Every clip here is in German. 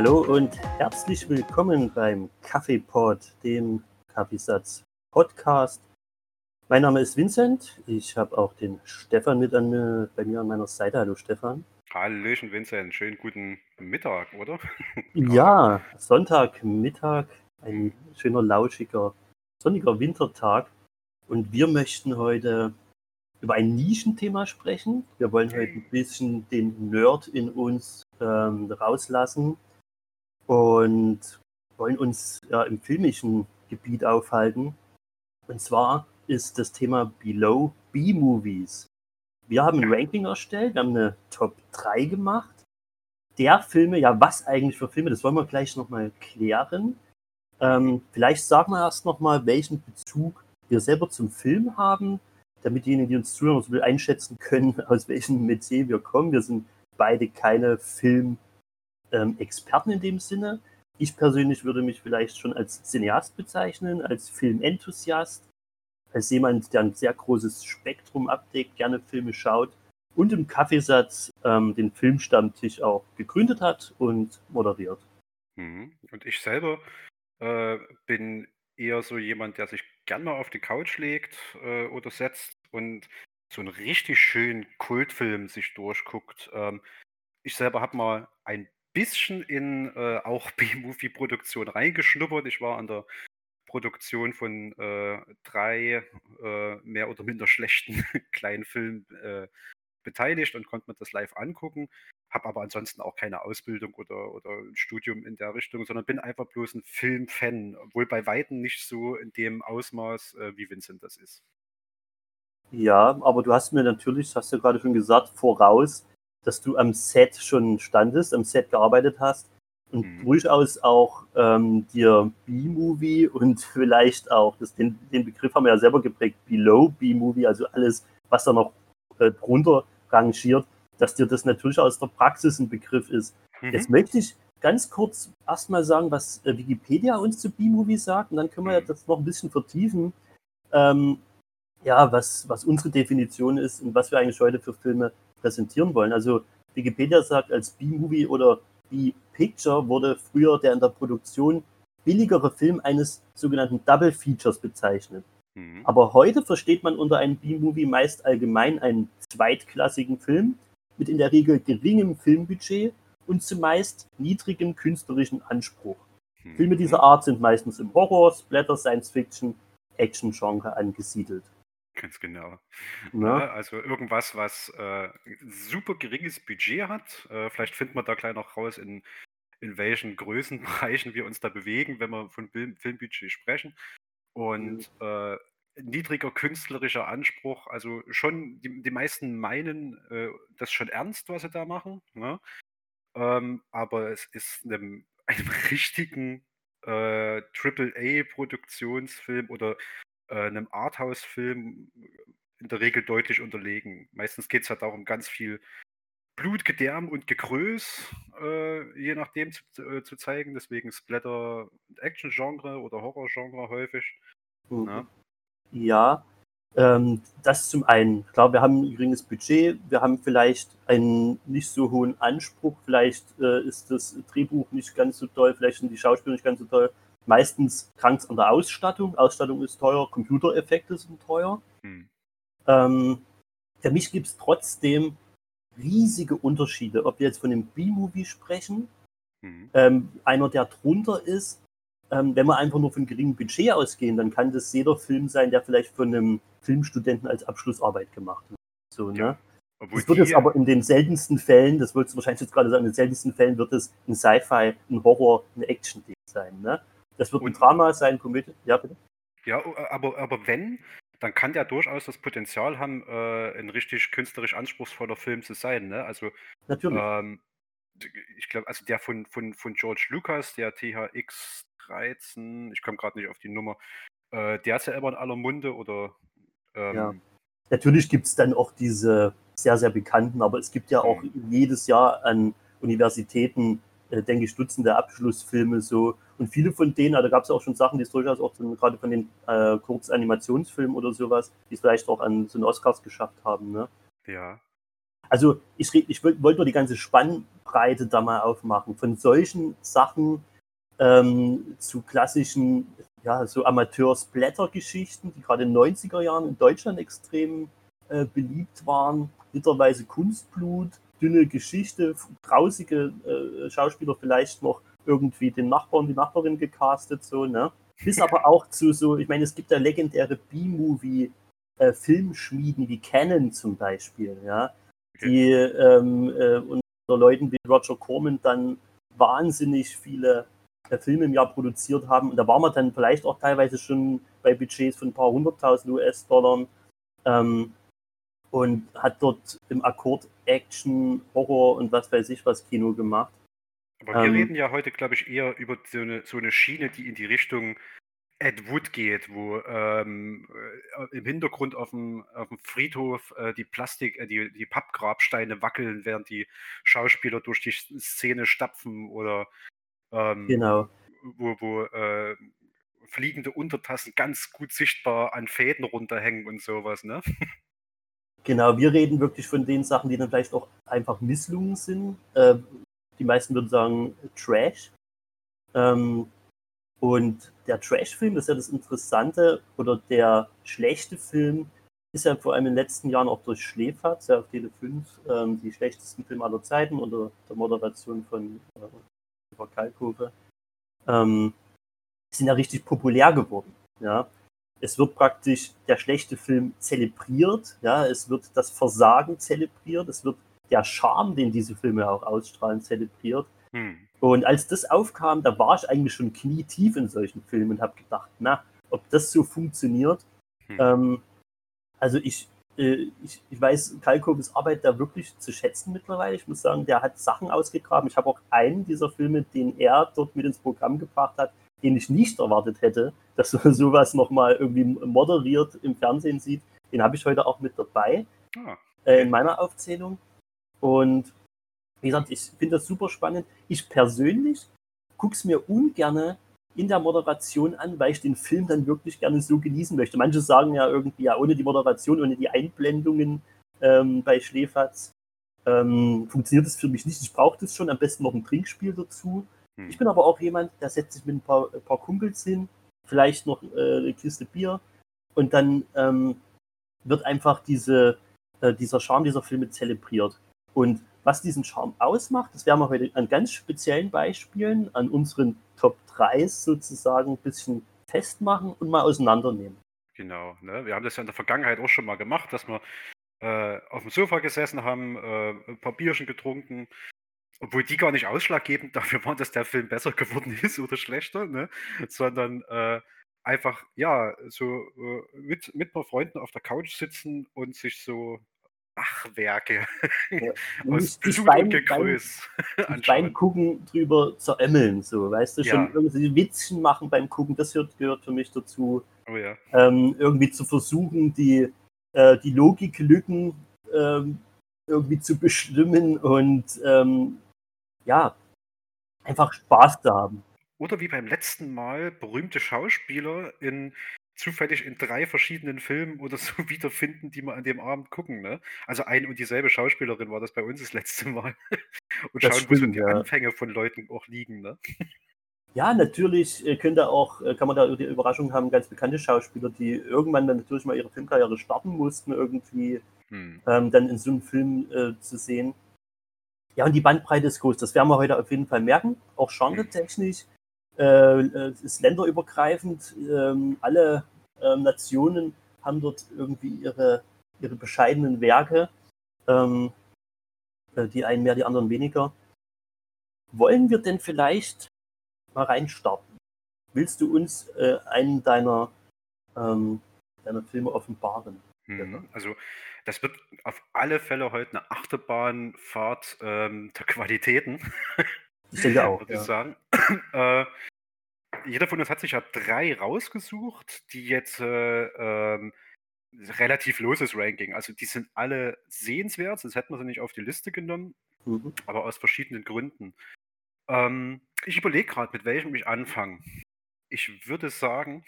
Hallo und herzlich willkommen beim Kaffeepod, dem Kaffeesatz Podcast. Mein Name ist Vincent. Ich habe auch den Stefan mit an, bei mir an meiner Seite. Hallo Stefan. Hallöchen Vincent, schönen guten Mittag, oder? ja, Sonntagmittag, ein schöner, lauschiger, sonniger Wintertag. Und wir möchten heute über ein Nischenthema sprechen. Wir wollen heute ein bisschen den Nerd in uns ähm, rauslassen und wollen uns ja, im filmischen Gebiet aufhalten. Und zwar ist das Thema Below B-Movies. Wir haben ein Ranking erstellt, wir haben eine Top 3 gemacht. Der Filme, ja, was eigentlich für Filme, das wollen wir gleich nochmal klären. Ähm, vielleicht sagen wir erst nochmal, welchen Bezug wir selber zum Film haben, damit diejenigen, die uns zuhören, uns einschätzen können, aus welchem Metier wir kommen. Wir sind beide keine Filmexperten ähm, in dem Sinne. Ich persönlich würde mich vielleicht schon als Cineast bezeichnen, als Filmenthusiast, als jemand, der ein sehr großes Spektrum abdeckt, gerne Filme schaut und im Kaffeesatz ähm, den Filmstammtisch auch gegründet hat und moderiert. Mhm. Und ich selber äh, bin eher so jemand, der sich gern mal auf die Couch legt äh, oder setzt und so einen richtig schönen Kultfilm sich durchguckt. Ähm, ich selber habe mal ein bisschen in äh, auch B-Movie-Produktion reingeschnuppert. Ich war an der Produktion von äh, drei äh, mehr oder minder schlechten kleinen Filmen äh, beteiligt und konnte mir das live angucken habe aber ansonsten auch keine Ausbildung oder, oder ein Studium in der Richtung, sondern bin einfach bloß ein Filmfan, obwohl bei Weitem nicht so in dem Ausmaß, äh, wie Vincent das ist. Ja, aber du hast mir natürlich, hast du gerade schon gesagt, voraus, dass du am Set schon standest, am Set gearbeitet hast und mhm. durchaus auch ähm, dir B-Movie und vielleicht auch, das, den, den Begriff haben wir ja selber geprägt, Below B-Movie, also alles, was da noch äh, drunter rangiert, dass dir das natürlich aus der Praxis ein Begriff ist. Mhm. Jetzt möchte ich ganz kurz erstmal sagen, was äh, Wikipedia uns zu B-Movie sagt, und dann können wir mhm. das noch ein bisschen vertiefen. Ähm, ja, was, was unsere Definition ist und was wir eigentlich heute für Filme präsentieren wollen. Also Wikipedia sagt, als B-Movie oder B-Picture wurde früher der in der Produktion billigere Film eines sogenannten Double Features bezeichnet. Mhm. Aber heute versteht man unter einem B-Movie meist allgemein einen zweitklassigen Film, mit in der Regel geringem Filmbudget und zumeist niedrigem künstlerischen Anspruch. Hm. Filme dieser Art sind meistens im Horror, Splatter, Science Fiction, Action-Genre angesiedelt. Ganz genau. Ja, also irgendwas, was äh, super geringes Budget hat. Äh, vielleicht finden wir da gleich noch raus, in, in welchen Größenbereichen wir uns da bewegen, wenn wir von Film, Filmbudget sprechen. Und mhm. äh, niedriger künstlerischer Anspruch. Also schon, die, die meisten meinen äh, das schon ernst, was sie da machen. Ne? Ähm, aber es ist einem, einem richtigen äh, AAA-Produktionsfilm oder äh, einem Arthouse-Film in der Regel deutlich unterlegen. Meistens geht es halt darum, ganz viel Blut, Gedärm und Gegröß, äh, je nachdem zu, äh, zu, zeigen. Deswegen Splatter- Action-Genre oder Horror-Genre häufig. Mhm. Ne? Ja, ähm, das zum einen. Klar, wir haben ein geringes Budget, wir haben vielleicht einen nicht so hohen Anspruch, vielleicht äh, ist das Drehbuch nicht ganz so toll, vielleicht sind die Schauspieler nicht ganz so toll. Meistens krankt es an der Ausstattung. Ausstattung ist teuer, Computereffekte sind teuer. Hm. Ähm, für mich gibt es trotzdem riesige Unterschiede, ob wir jetzt von einem B-Movie sprechen, hm. ähm, einer, der drunter ist, ähm, wenn wir einfach nur von geringem Budget ausgehen, dann kann das jeder Film sein, der vielleicht von einem Filmstudenten als Abschlussarbeit gemacht wird. So, ne? Ja. das wird es aber in den seltensten Fällen, das würdest du wahrscheinlich jetzt gerade sagen, in den seltensten Fällen wird es ein Sci-Fi, ein Horror, ein Action-Ding sein. Ne? Das wird ein Drama sein, ein Komödie. Ja, bitte. Ja, aber, aber wenn, dann kann der durchaus das Potenzial haben, äh, ein richtig künstlerisch anspruchsvoller Film zu sein. Ne? Also, Natürlich. Ähm, ich glaube, also der von, von, von George Lucas, der THX 13, ich komme gerade nicht auf die Nummer, äh, der ist ja immer in aller Munde oder. Ähm, ja. Natürlich gibt es dann auch diese sehr, sehr bekannten, aber es gibt ja auch mhm. jedes Jahr an Universitäten, äh, denke ich, Dutzende Abschlussfilme so. Und viele von denen, also da gab es auch schon Sachen, die es durchaus auch so, gerade von den äh, Kurzanimationsfilmen oder sowas, die es vielleicht auch an so einen Oscars geschafft haben. Ne? Ja. Also ich, ich wollte nur die ganze Spannbreite da mal aufmachen. Von solchen Sachen ähm, zu klassischen, ja, so Amateur-Splatter-Geschichten, die gerade in den 90er Jahren in Deutschland extrem äh, beliebt waren. Literweise Kunstblut, dünne Geschichte, grausige äh, Schauspieler vielleicht noch irgendwie den Nachbarn, die Nachbarin gecastet, so, ne? Bis aber auch zu so, ich meine, es gibt ja legendäre B-Movie- äh, Filmschmieden wie Canon zum Beispiel, ja, die ähm, äh, unter Leuten wie Roger Corman dann wahnsinnig viele äh, Filme im Jahr produziert haben. Und da waren wir dann vielleicht auch teilweise schon bei Budgets von ein paar hunderttausend US-Dollar ähm, und hat dort im Akkord Action, Horror und was weiß ich was Kino gemacht. Aber wir ähm, reden ja heute, glaube ich, eher über so eine, so eine Schiene, die in die Richtung Ed Wood geht, wo ähm, äh, im Hintergrund auf dem, auf dem Friedhof äh, die Plastik, äh, die, die Pappgrabsteine wackeln, während die Schauspieler durch die Szene stapfen oder ähm, genau. wo, wo äh, fliegende Untertassen ganz gut sichtbar an Fäden runterhängen und sowas, ne? Genau, wir reden wirklich von den Sachen, die dann vielleicht auch einfach Misslungen sind. Äh, die meisten würden sagen Trash. Ähm, und der Trash-Film, das ist ja das Interessante, oder der schlechte Film, ist ja vor allem in den letzten Jahren auch durch Schläferz, ja auf Tele 5, ähm, die schlechtesten Filme aller Zeiten unter der Moderation von äh, Kalkofe, ähm, sind ja richtig populär geworden. Ja. Es wird praktisch der schlechte Film zelebriert, ja, es wird das Versagen zelebriert, es wird der Charme, den diese Filme auch ausstrahlen, zelebriert. Hm. Und als das aufkam, da war ich eigentlich schon knietief in solchen Filmen und habe gedacht, na, ob das so funktioniert. Hm. Ähm, also ich, äh, ich, ich weiß Kalkovs Arbeit da wirklich zu schätzen mittlerweile. Ich muss sagen, der hat Sachen ausgegraben. Ich habe auch einen dieser Filme, den er dort mit ins Programm gebracht hat, den ich nicht erwartet hätte, dass man sowas nochmal irgendwie moderiert im Fernsehen sieht. Den habe ich heute auch mit dabei ah. äh, in meiner Aufzählung. Und wie gesagt, ich finde das super spannend. Ich persönlich gucke es mir ungern in der Moderation an, weil ich den Film dann wirklich gerne so genießen möchte. Manche sagen ja irgendwie, ja, ohne die Moderation, ohne die Einblendungen ähm, bei Schläferz ähm, funktioniert es für mich nicht. Ich brauche das schon, am besten noch ein Trinkspiel dazu. Hm. Ich bin aber auch jemand, der setzt sich mit ein paar, ein paar Kumpels hin, vielleicht noch äh, eine Kiste Bier und dann ähm, wird einfach diese, äh, dieser Charme dieser Filme zelebriert. Und was diesen Charme ausmacht, das werden wir heute an ganz speziellen Beispielen, an unseren Top 3 sozusagen ein bisschen festmachen und mal auseinandernehmen. Genau, ne? wir haben das ja in der Vergangenheit auch schon mal gemacht, dass wir äh, auf dem Sofa gesessen haben, äh, ein paar Bierchen getrunken, obwohl die gar nicht ausschlaggebend dafür waren, dass der Film besser geworden ist oder schlechter, ne? sondern äh, einfach, ja, so äh, mit, mit ein paar Freunden auf der Couch sitzen und sich so Bachwerke ja. aus Blut beim, und Gegröß beim, beim Gucken drüber zeremmeln, so, weißt du, schon ja. irgendwie Witzchen machen beim Gucken, das gehört, gehört für mich dazu. Oh ja. ähm, irgendwie zu versuchen, die, äh, die Logiklücken ähm, irgendwie zu bestimmen und ähm, ja, einfach Spaß zu haben. Oder wie beim letzten Mal berühmte Schauspieler in zufällig in drei verschiedenen Filmen oder so wiederfinden, die wir an dem Abend gucken. Ne? Also ein und dieselbe Schauspielerin war das bei uns das letzte Mal. und das schauen, stimmt, wo so die ja. Anfänge von Leuten auch liegen. Ne? Ja, natürlich äh, könnte auch, äh, kann man da die Überraschung haben, ganz bekannte Schauspieler, die irgendwann dann natürlich mal ihre Filmkarriere starten mussten, irgendwie hm. ähm, dann in so einem Film äh, zu sehen. Ja, und die Bandbreite ist groß. Das werden wir heute auf jeden Fall merken. Auch genre-technisch. Hm äh, äh, ist länderübergreifend. Ähm, alle ähm, Nationen haben dort irgendwie ihre, ihre bescheidenen Werke. Ähm, äh, die einen mehr, die anderen weniger. Wollen wir denn vielleicht mal reinstarten? Willst du uns äh, einen deiner, ähm, deiner Filme offenbaren? Mhm. Also das wird auf alle Fälle heute eine Achterbahnfahrt ähm, der Qualitäten. Ich denke auch. Würde ich ja. sagen. Äh, jeder von uns hat sich ja drei rausgesucht, die jetzt äh, ähm, relativ loses Ranking. Also die sind alle sehenswert, sonst hätten wir sie nicht auf die Liste genommen, mhm. aber aus verschiedenen Gründen. Ähm, ich überlege gerade, mit welchem ich anfange. Ich würde sagen,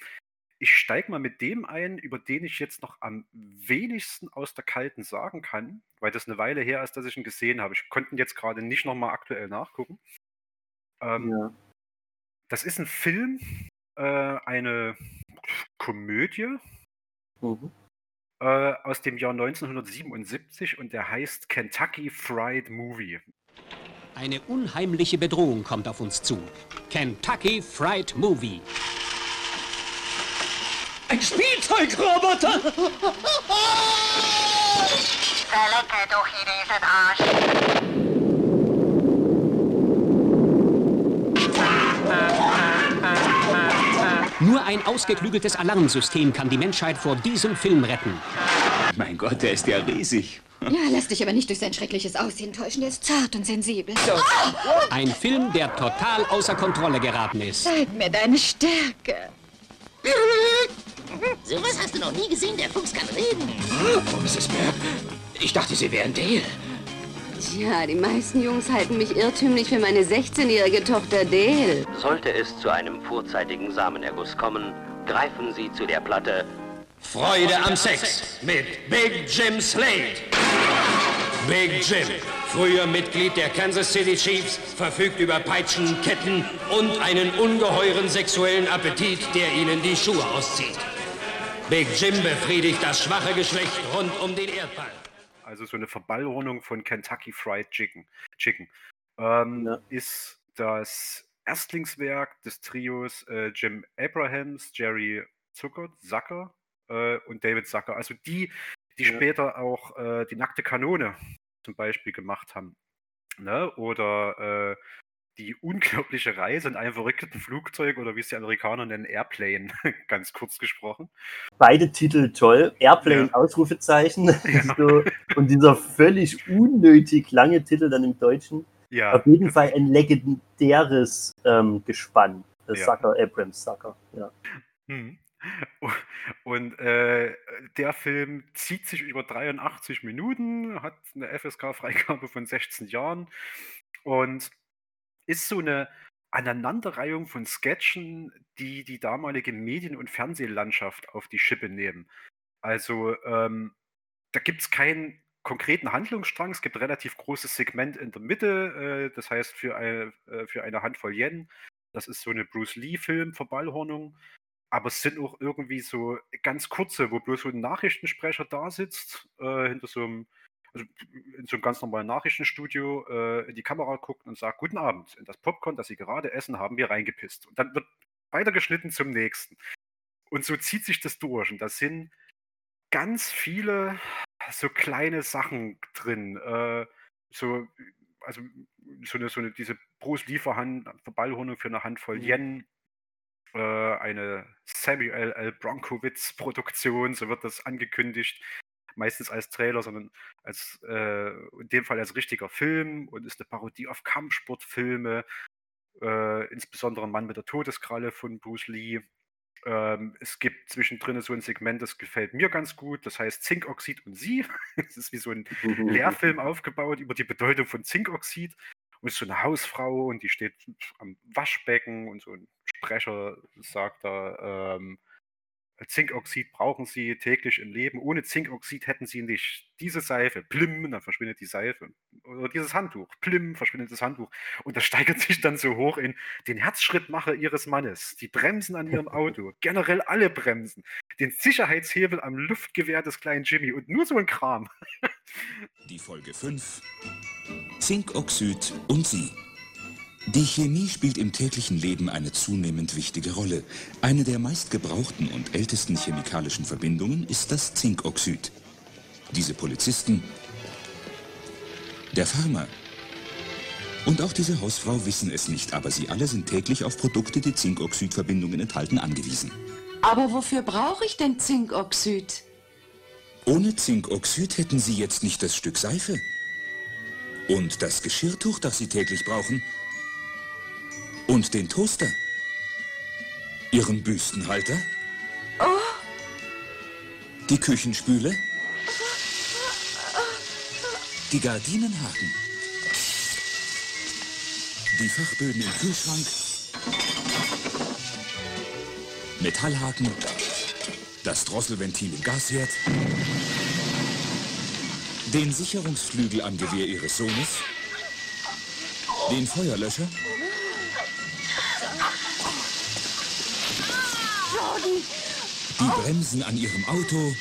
ich steige mal mit dem ein, über den ich jetzt noch am wenigsten aus der Kalten sagen kann, weil das eine Weile her ist, dass ich ihn gesehen habe. Ich konnte ihn jetzt gerade nicht nochmal aktuell nachgucken. Ähm, ja. Das ist ein Film, äh, eine Komödie mhm. äh, aus dem Jahr 1977 und der heißt Kentucky Fried Movie. Eine unheimliche Bedrohung kommt auf uns zu. Kentucky Fried Movie. Ein Spielzeugroboter! Verlecke durch diesen Arsch! Nur ein ausgeklügeltes Alarmsystem kann die Menschheit vor diesem Film retten. Mein Gott, der ist ja riesig. Ja, lass dich aber nicht durch sein schreckliches Aussehen täuschen. Der ist zart und sensibel. Ein Film, der total außer Kontrolle geraten ist. Zeig mir deine Stärke. So was hast du noch nie gesehen. Der Fuchs kann reden. Oh, Mrs. Berg, ich dachte, Sie wären Dale. Tja, die meisten Jungs halten mich irrtümlich für meine 16-jährige Tochter Dale. Sollte es zu einem vorzeitigen Samenerguss kommen, greifen Sie zu der Platte Freude am Sex mit Big Jim Slade. Big Jim, früher Mitglied der Kansas City Chiefs, verfügt über Peitschen, Ketten und einen ungeheuren sexuellen Appetit, der ihnen die Schuhe auszieht. Big Jim befriedigt das schwache Geschlecht rund um den Erdball. Also so eine Verballhornung von Kentucky Fried Chicken, Chicken ähm, ja. ist das Erstlingswerk des Trios äh, Jim Abrahams, Jerry Zucker, Sacker äh, und David Zucker. Also die, die ja. später auch äh, die nackte Kanone zum Beispiel gemacht haben. Ne? Oder äh, die unglaubliche Reise in einem verrückten Flugzeug oder wie es die Amerikaner nennen, Airplane, ganz kurz gesprochen. Beide Titel toll. Airplane, ja. Ausrufezeichen. Ja. so, und dieser völlig unnötig lange Titel dann im Deutschen. Ja. Auf jeden Fall ein legendäres ähm, Gespann. Das ja. Sucker, Abrams Sucker. Ja. Hm. Und äh, der Film zieht sich über 83 Minuten, hat eine FSK-Freigabe von 16 Jahren und ist so eine Aneinanderreihung von Sketchen, die die damalige Medien- und Fernsehlandschaft auf die Schippe nehmen. Also ähm, da gibt es keinen konkreten Handlungsstrang, es gibt ein relativ großes Segment in der Mitte, äh, das heißt für eine, äh, für eine Handvoll Yen. Das ist so eine Bruce Lee-Film-Verballhornung aber es sind auch irgendwie so ganz kurze, wo bloß so ein Nachrichtensprecher da sitzt, äh, hinter so einem, also in so einem ganz normalen Nachrichtenstudio äh, in die Kamera guckt und sagt, guten Abend, in das Popcorn, das Sie gerade essen, haben wir reingepisst. Und dann wird weitergeschnitten zum nächsten. Und so zieht sich das durch. Und da sind ganz viele so kleine Sachen drin. Äh, so, also so eine, so eine diese Bruce Lieferhand, Verballhornung für eine Handvoll mhm. Yen äh, eine Samuel L. Bronkowitz-Produktion, so wird das angekündigt. Meistens als Trailer, sondern als äh, in dem Fall als richtiger Film und ist eine Parodie auf Kampfsportfilme, äh, insbesondere Mann mit der Todeskralle von Bruce Lee. Ähm, es gibt zwischendrin so ein Segment, das gefällt mir ganz gut. Das heißt Zinkoxid und Sie. Es ist wie so ein Lehrfilm aufgebaut über die Bedeutung von Zinkoxid. Und es ist so eine Hausfrau und die steht am Waschbecken und so ein Sprecher sagt da, ähm, Zinkoxid brauchen Sie täglich im Leben. Ohne Zinkoxid hätten Sie nicht diese Seife, plim, dann verschwindet die Seife. Oder dieses Handtuch, plim, verschwindet das Handtuch. Und das steigert sich dann so hoch in den Herzschrittmacher Ihres Mannes, die Bremsen an Ihrem Auto, generell alle Bremsen, den Sicherheitshebel am Luftgewehr des kleinen Jimmy und nur so ein Kram. Die Folge 5: Zinkoxid und Sie. Die Chemie spielt im täglichen Leben eine zunehmend wichtige Rolle. Eine der meistgebrauchten und ältesten chemikalischen Verbindungen ist das Zinkoxid. Diese Polizisten, der Farmer und auch diese Hausfrau wissen es nicht, aber sie alle sind täglich auf Produkte, die Zinkoxidverbindungen enthalten, angewiesen. Aber wofür brauche ich denn Zinkoxid? Ohne Zinkoxid hätten Sie jetzt nicht das Stück Seife. Und das Geschirrtuch, das Sie täglich brauchen, und den Toaster? Ihren Büstenhalter? Oh. Die Küchenspüle? Die Gardinenhaken? Die Fachböden im Kühlschrank? Metallhaken? das Drosselventil im Gasherd, den Sicherungsflügel am Gewehr ihres Sohnes, den Feuerlöscher, die Bremsen an ihrem Auto,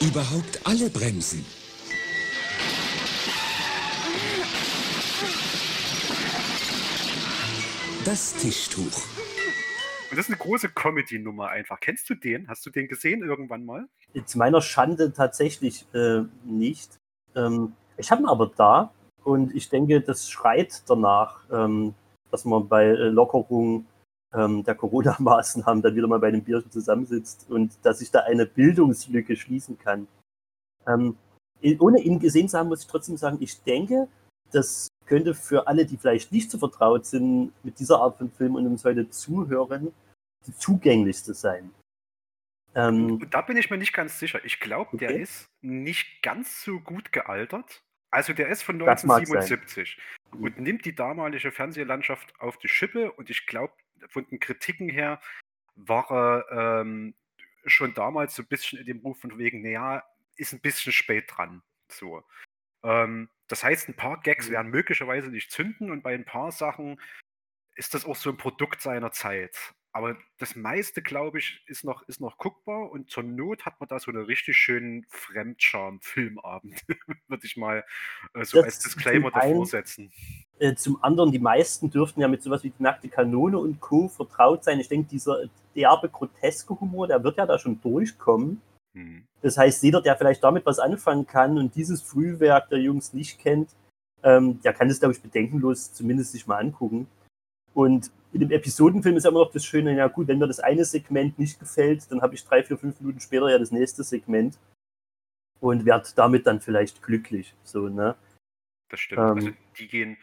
überhaupt alle Bremsen. Das Tischtuch. Und das ist eine große Comedy-Nummer einfach. Kennst du den? Hast du den gesehen irgendwann mal? Zu meiner Schande tatsächlich äh, nicht. Ähm, ich habe ihn aber da und ich denke, das schreit danach, ähm, dass man bei äh, Lockerung ähm, der Corona-Maßnahmen dann wieder mal bei einem Bierchen zusammensitzt und dass ich da eine Bildungslücke schließen kann. Ähm, ohne ihn gesehen zu haben, muss ich trotzdem sagen, ich denke, das könnte für alle, die vielleicht nicht so vertraut sind mit dieser Art von Film und uns heute zuhören, die zugänglichste sein. Ähm, da bin ich mir nicht ganz sicher. Ich glaube, okay. der ist nicht ganz so gut gealtert. Also der ist von 1977 und nimmt die damalige Fernsehlandschaft auf die Schippe und ich glaube, von den Kritiken her war er ähm, schon damals so ein bisschen in dem Ruf von wegen, naja, ist ein bisschen spät dran. So. Ähm, das heißt, ein paar Gags mhm. werden möglicherweise nicht zünden und bei ein paar Sachen ist das auch so ein Produkt seiner Zeit. Aber das meiste, glaube ich, ist noch, ist noch guckbar und zur Not hat man da so einen richtig schönen Fremdscham-Filmabend, würde ich mal äh, so das als Disclaimer davor setzen. Äh, zum anderen, die meisten dürften ja mit sowas wie die nackte Kanone und Co. vertraut sein. Ich denke, dieser derbe, groteske Humor, der wird ja da schon durchkommen. Mhm. Das heißt, jeder, der vielleicht damit was anfangen kann und dieses Frühwerk der Jungs nicht kennt, ähm, der kann es, glaube ich, bedenkenlos zumindest sich mal angucken. Und in dem Episodenfilm ist ja immer noch das Schöne, ja gut, wenn mir das eine Segment nicht gefällt, dann habe ich drei, vier, fünf Minuten später ja das nächste Segment und werde damit dann vielleicht glücklich. So, ne? Das stimmt. Ähm, also die gehen,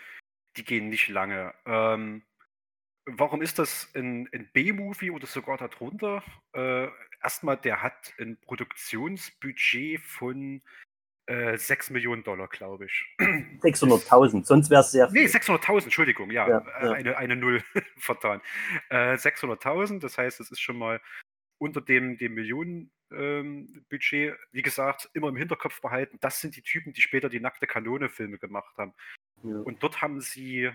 die gehen nicht lange. Ähm, warum ist das ein, ein B-Movie oder sogar darunter? Äh, erstmal, der hat ein Produktionsbudget von äh, 6 Millionen Dollar, glaube ich. 600.000, sonst wäre es sehr viel. Nee, 600.000, Entschuldigung, ja, ja, äh, ja, Eine, eine Null vertan. Äh, 600.000, das heißt, es ist schon mal unter dem, dem Millionenbudget, ähm, wie gesagt, immer im Hinterkopf behalten, das sind die Typen, die später die nackte Kanone-Filme gemacht haben. Ja. Und dort haben sie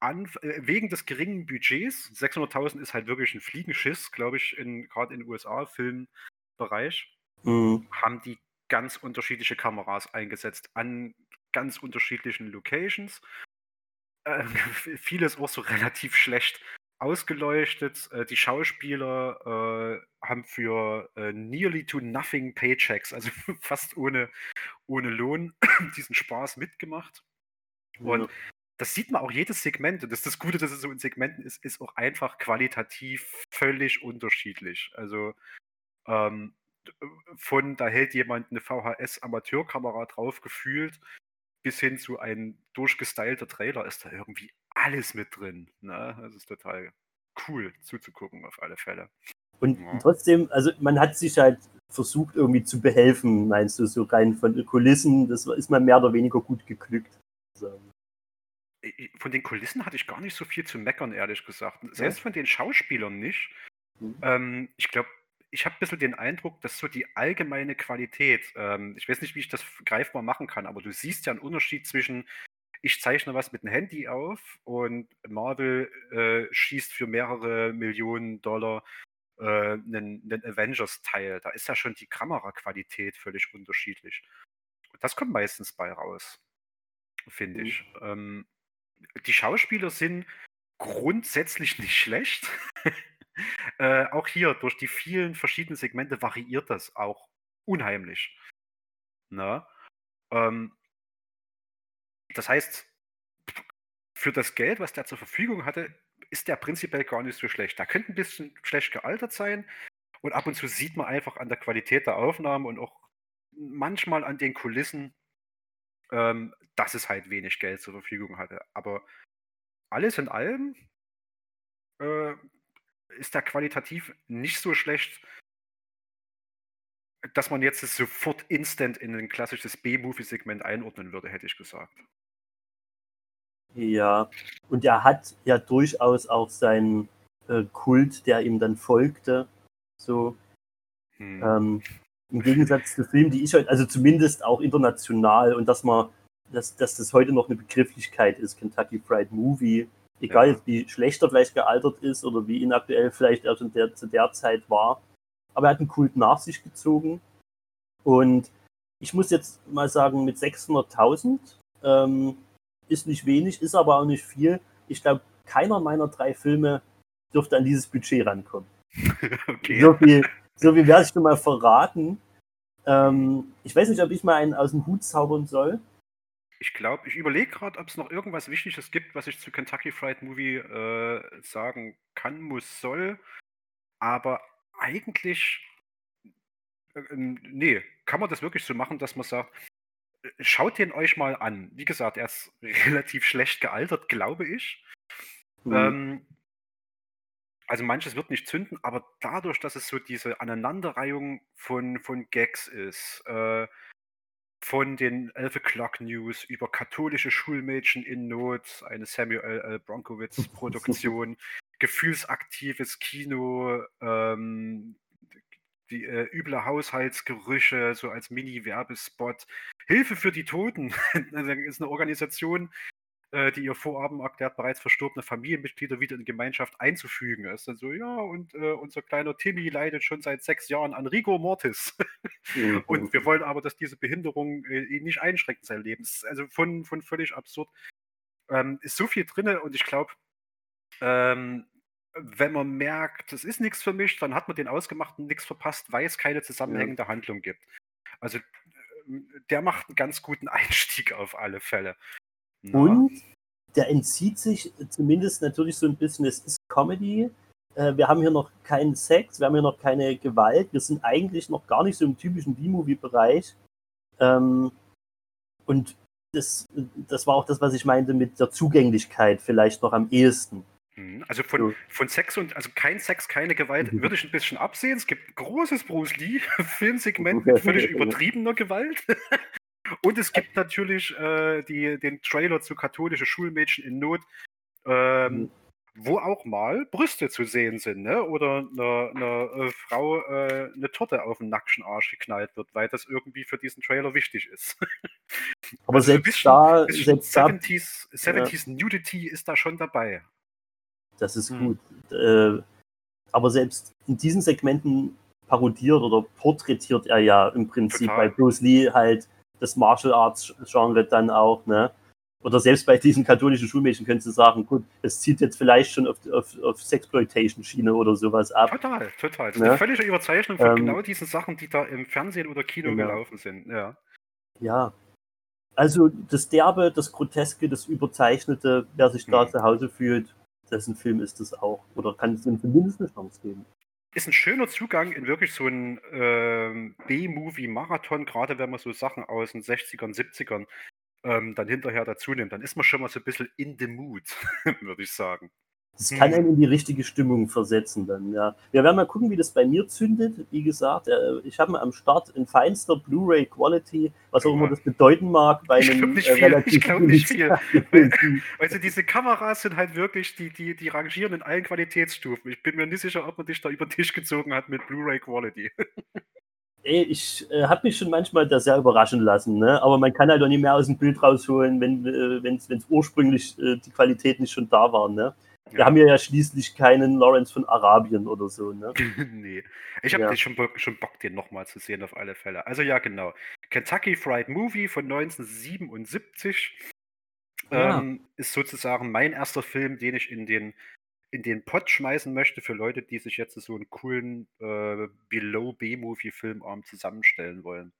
an, äh, wegen des geringen Budgets, 600.000 ist halt wirklich ein Fliegenschiss, glaube ich, in, gerade im USA-Filmbereich, mhm. haben die ganz unterschiedliche Kameras eingesetzt an ganz unterschiedlichen Locations. Äh, vieles auch so relativ schlecht ausgeleuchtet. Äh, die Schauspieler äh, haben für äh, nearly to nothing Paychecks, also fast ohne, ohne Lohn, diesen Spaß mitgemacht. Und das sieht man auch jedes Segment. Und das ist das Gute, dass es so in Segmenten ist, ist auch einfach qualitativ völlig unterschiedlich. Also ähm, von da hält jemand eine VHS-Amateurkamera drauf gefühlt, bis hin zu ein durchgestylter Trailer ist da irgendwie alles mit drin. Ne? Das ist total cool zuzugucken auf alle Fälle. Und ja. trotzdem, also man hat sich halt versucht irgendwie zu behelfen, meinst du, so rein von den Kulissen, das ist man mehr oder weniger gut geglückt. Also von den Kulissen hatte ich gar nicht so viel zu meckern, ehrlich gesagt. Selbst von den Schauspielern nicht. Mhm. Ähm, ich glaube, ich habe ein bisschen den Eindruck, dass so die allgemeine Qualität, ähm, ich weiß nicht, wie ich das greifbar machen kann, aber du siehst ja einen Unterschied zwischen, ich zeichne was mit dem Handy auf und Marvel äh, schießt für mehrere Millionen Dollar äh, einen, einen Avengers-Teil. Da ist ja schon die Kameraqualität völlig unterschiedlich. Und das kommt meistens bei raus, finde mhm. ich. Ähm, die Schauspieler sind grundsätzlich nicht schlecht. äh, auch hier, durch die vielen verschiedenen Segmente variiert das auch unheimlich. Ne? Ähm, das heißt, für das Geld, was der zur Verfügung hatte, ist der prinzipiell gar nicht so schlecht. Da könnte ein bisschen schlecht gealtert sein und ab und zu sieht man einfach an der Qualität der Aufnahmen und auch manchmal an den Kulissen, ähm, dass es halt wenig Geld zur Verfügung hatte. Aber alles in allem äh, ist da qualitativ nicht so schlecht, dass man jetzt sofort instant in ein klassisches B-Movie-Segment einordnen würde, hätte ich gesagt. Ja, und er hat ja durchaus auch seinen äh, Kult, der ihm dann folgte. So. Hm. Ähm, Im Gegensatz zu Filmen, die ich heute, also zumindest auch international und dass man, dass, dass das heute noch eine Begrifflichkeit ist, Kentucky Fried Movie, egal wie schlecht er vielleicht gealtert ist oder wie inaktuell vielleicht er schon der, zu der Zeit war. Aber er hat einen Kult nach sich gezogen. Und ich muss jetzt mal sagen, mit 600.000 ähm, ist nicht wenig, ist aber auch nicht viel. Ich glaube, keiner meiner drei Filme dürfte an dieses Budget rankommen. Okay. So viel, so viel werde ich schon mal verraten. Ähm, ich weiß nicht, ob ich mal einen aus dem Hut zaubern soll ich glaube, ich überlege gerade, ob es noch irgendwas Wichtiges gibt, was ich zu Kentucky Fried Movie äh, sagen kann, muss, soll. Aber eigentlich, äh, nee, kann man das wirklich so machen, dass man sagt, äh, schaut den euch mal an. Wie gesagt, er ist relativ schlecht gealtert, glaube ich. Mhm. Ähm, also manches wird nicht zünden, aber dadurch, dass es so diese Aneinanderreihung von, von Gags ist, äh, von den 11 O'Clock News über katholische Schulmädchen in Not, eine Samuel L. Bronkowitz Produktion, gefühlsaktives Kino, ähm, die äh, üble Haushaltsgerüche, so als Mini-Werbespot, Hilfe für die Toten, also, ist eine Organisation, äh, die ihr Vorhaben erklärt, bereits verstorbene Familienmitglieder wieder in Gemeinschaft einzufügen. Ist dann so, ja, und äh, unser kleiner Timmy leidet schon seit sechs Jahren an Rigor Mortis. und wir mhm. wollen aber, dass diese Behinderung äh, ihn nicht einschränkt, sein Leben. Also von, von völlig absurd. Ähm, ist so viel drin und ich glaube, ähm, wenn man merkt, das ist nichts für mich, dann hat man den Ausgemachten nichts verpasst, weil es keine zusammenhängende ja. Handlung gibt. Also ähm, der macht einen ganz guten Einstieg auf alle Fälle. Ja. Und der entzieht sich zumindest natürlich so ein bisschen, es ist Comedy. Äh, wir haben hier noch keinen Sex, wir haben hier noch keine Gewalt, wir sind eigentlich noch gar nicht so im typischen B-Movie-Bereich. Ähm, und das, das war auch das, was ich meinte mit der Zugänglichkeit vielleicht noch am ehesten. Mhm. Also von, von Sex und, also kein Sex, keine Gewalt, mhm. würde ich ein bisschen absehen. Es gibt ein großes Bruce Lee-Filmsegment mit völlig übertriebener Gewalt. Und es gibt natürlich äh, die, den Trailer zu katholische Schulmädchen in Not, ähm, wo auch mal Brüste zu sehen sind, ne? Oder eine, eine Frau äh, eine Torte auf den nackten Arsch geknallt wird, weil das irgendwie für diesen Trailer wichtig ist. Aber also selbst bisschen, da, bisschen selbst 70s, 70s ja. Nudity ist da schon dabei. Das ist hm. gut. Äh, aber selbst in diesen Segmenten parodiert oder porträtiert er ja im Prinzip Total. bei Bruce Lee halt das Martial Arts Genre dann auch, ne? Oder selbst bei diesen katholischen Schulmädchen könntest du sagen, gut, es zieht jetzt vielleicht schon auf, auf, auf Sexploitation-Schiene oder sowas ab. Total, total. Das ne? ist eine völlige Überzeichnung von ähm, genau diesen Sachen, die da im Fernsehen oder Kino genau. gelaufen sind. Ja. ja. Also das Derbe, das Groteske, das Überzeichnete, wer sich da hm. zu Hause fühlt, dessen Film ist es auch. Oder kann es ihm zumindest eine Chance geben ist ein schöner Zugang in wirklich so einen ähm, B-Movie-Marathon, gerade wenn man so Sachen aus den 60ern, 70ern ähm, dann hinterher dazu nimmt. Dann ist man schon mal so ein bisschen in the mood, würde ich sagen. Das hm. kann einen in die richtige Stimmung versetzen dann, ja. Wir werden mal gucken, wie das bei mir zündet. Wie gesagt, äh, ich habe am Start in feinster Blu-ray Quality, was auch immer genau. das bedeuten mag, bei einem äh, ich äh, relativ Ich glaube nicht viel. also diese Kameras sind halt wirklich, die, die, die rangieren in allen Qualitätsstufen. Ich bin mir nicht sicher, ob man dich da über den Tisch gezogen hat mit Blu-ray Quality. Ey, ich äh, habe mich schon manchmal da sehr überraschen lassen, ne? aber man kann halt auch nicht mehr aus dem Bild rausholen, wenn äh, es ursprünglich äh, die Qualität nicht schon da war. Ne? Wir haben ja, schließlich keinen Lawrence von Arabien oder so, ne? nee. Ich habe ja. schon, schon Bock, den nochmal zu sehen, auf alle Fälle. Also ja, genau. Kentucky Fried Movie von 1977 ja. Ah. ähm, ist sozusagen mein erster Film, den ich in den, in den Pott schmeißen möchte für Leute, die sich jetzt so einen coolen äh, Below-B-Movie-Filmarm zusammenstellen wollen.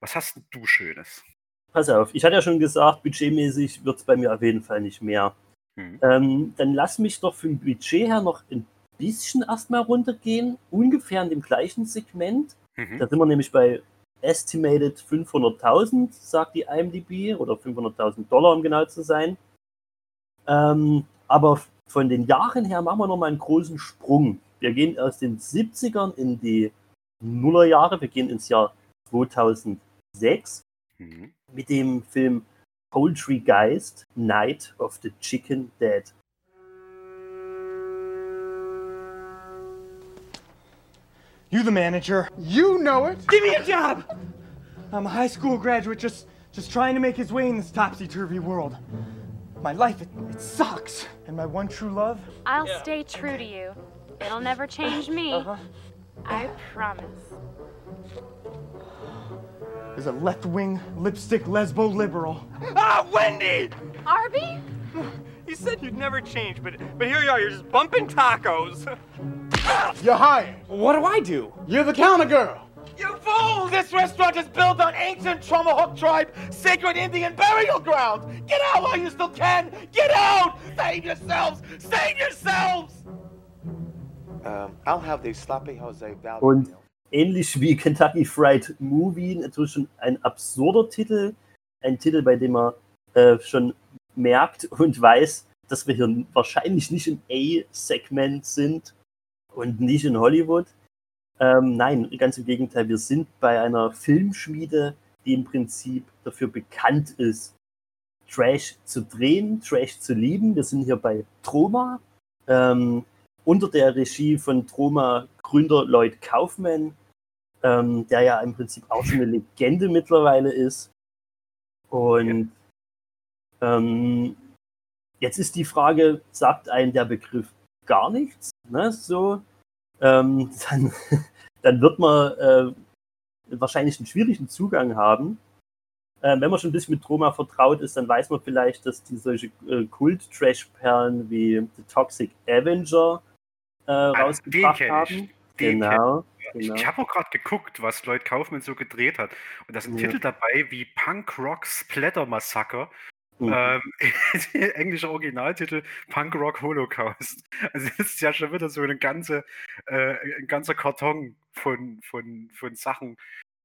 Was hast du Schönes? Pass auf, ich hatte ja schon gesagt, budgetmäßig wird es bei mir auf jeden Fall nicht mehr. Hm. Ähm, dann lass mich doch vom Budget her noch ein bisschen erstmal runtergehen, ungefähr in dem gleichen Segment. Mhm. Da sind wir nämlich bei estimated 500.000, sagt die IMDb, oder 500.000 Dollar, um genau zu sein. Ähm, aber von den Jahren her machen wir nochmal einen großen Sprung. Wir gehen aus den 70ern in die Nullerjahre, wir gehen ins Jahr 2006 mhm. mit dem Film Poultrygeist, Night of the Chicken Dead. You the manager. You know it. Give me a job. I'm a high school graduate just just trying to make his way in this topsy-turvy world. My life it, it sucks. And my one true love? I'll yeah. stay true to you. It'll never change me. Uh-huh. I promise. Is a left-wing lipstick lesbo liberal. Ah, Wendy! Arby? You said you'd never change, but but here you are. You're just bumping tacos. You're hired. What do I do? You're the counter girl. You fool! This restaurant is built on ancient Tomahawk tribe sacred Indian burial ground. Get out while you still can. Get out! Save yourselves! Save yourselves! Um, I'll have the sloppy Jose Valdez. Ähnlich wie Kentucky Fried Movie, natürlich schon ein absurder Titel. Ein Titel, bei dem man äh, schon merkt und weiß, dass wir hier wahrscheinlich nicht im A-Segment sind und nicht in Hollywood. Ähm, nein, ganz im Gegenteil, wir sind bei einer Filmschmiede, die im Prinzip dafür bekannt ist, Trash zu drehen, Trash zu lieben. Wir sind hier bei Troma, ähm, unter der Regie von Troma Gründer Lloyd Kaufman, ähm, der ja im Prinzip auch schon eine Legende mittlerweile ist. Und ähm, jetzt ist die Frage, sagt ein der Begriff gar nichts? Ne? So, ähm, dann, dann wird man äh, wahrscheinlich einen schwierigen Zugang haben. Äh, wenn man schon ein bisschen mit Troma vertraut ist, dann weiß man vielleicht, dass die solche äh, Kult-Trash-Perlen wie The Toxic Avenger äh, rausgebracht kenn ich. haben. Den Genau. Ich, genau. ich habe auch gerade geguckt, was Lloyd Kaufman so gedreht hat. Und da sind Ja. Titel dabei wie Punk Rock Splatter Massacre. Mhm. Ähm, englischer Originaltitel Punk Rock Holocaust. Also das ist ja schon wieder so eine ganze, äh, ein ganzer Karton von, von, von Sachen,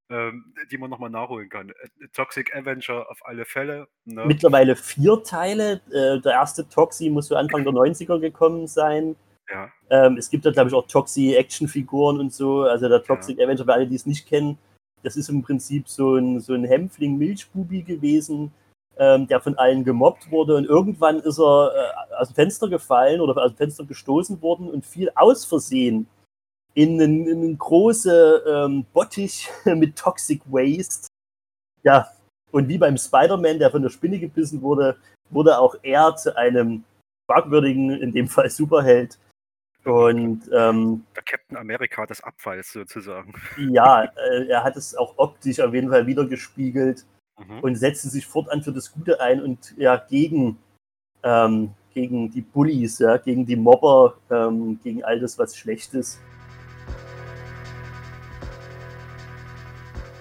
ähm, die man nochmal nachholen kann. Äh, Toxic Avenger auf alle Fälle. Ne? Mittlerweile vier Teile. Äh, der erste Toxi muss so Anfang der 90er gekommen sein. Ja. Ähm, es gibt da, glaube ich, auch Toxi-Actionfiguren und so. Also der Toxic Avenger, für alle, die es nicht kennen, das ist im Prinzip so ein, so ein Hämpfling-Milchbubi gewesen, ähm, der von allen gemobbt wurde. Und irgendwann ist er äh, aus dem Fenster gefallen oder aus dem Fenster gestoßen worden und fiel aus Versehen in einen, in einen große ähm, Bottich mit Toxic Waste. Ja, und wie beim Spider-Man, der von der Spinne gebissen wurde, wurde auch er zu einem fragwürdigen, in dem Fall Superheld. Und ähm, Der Captain America des Abfalls sozusagen. ja, äh, er hat es auch optisch auf jeden Fall wiedergespiegelt Mhm. und setzte sich fortan für das Gute ein und ja, gegen, ähm, gegen die Bullies, ja, gegen die Mobber, ähm, gegen all das, was schlecht ist.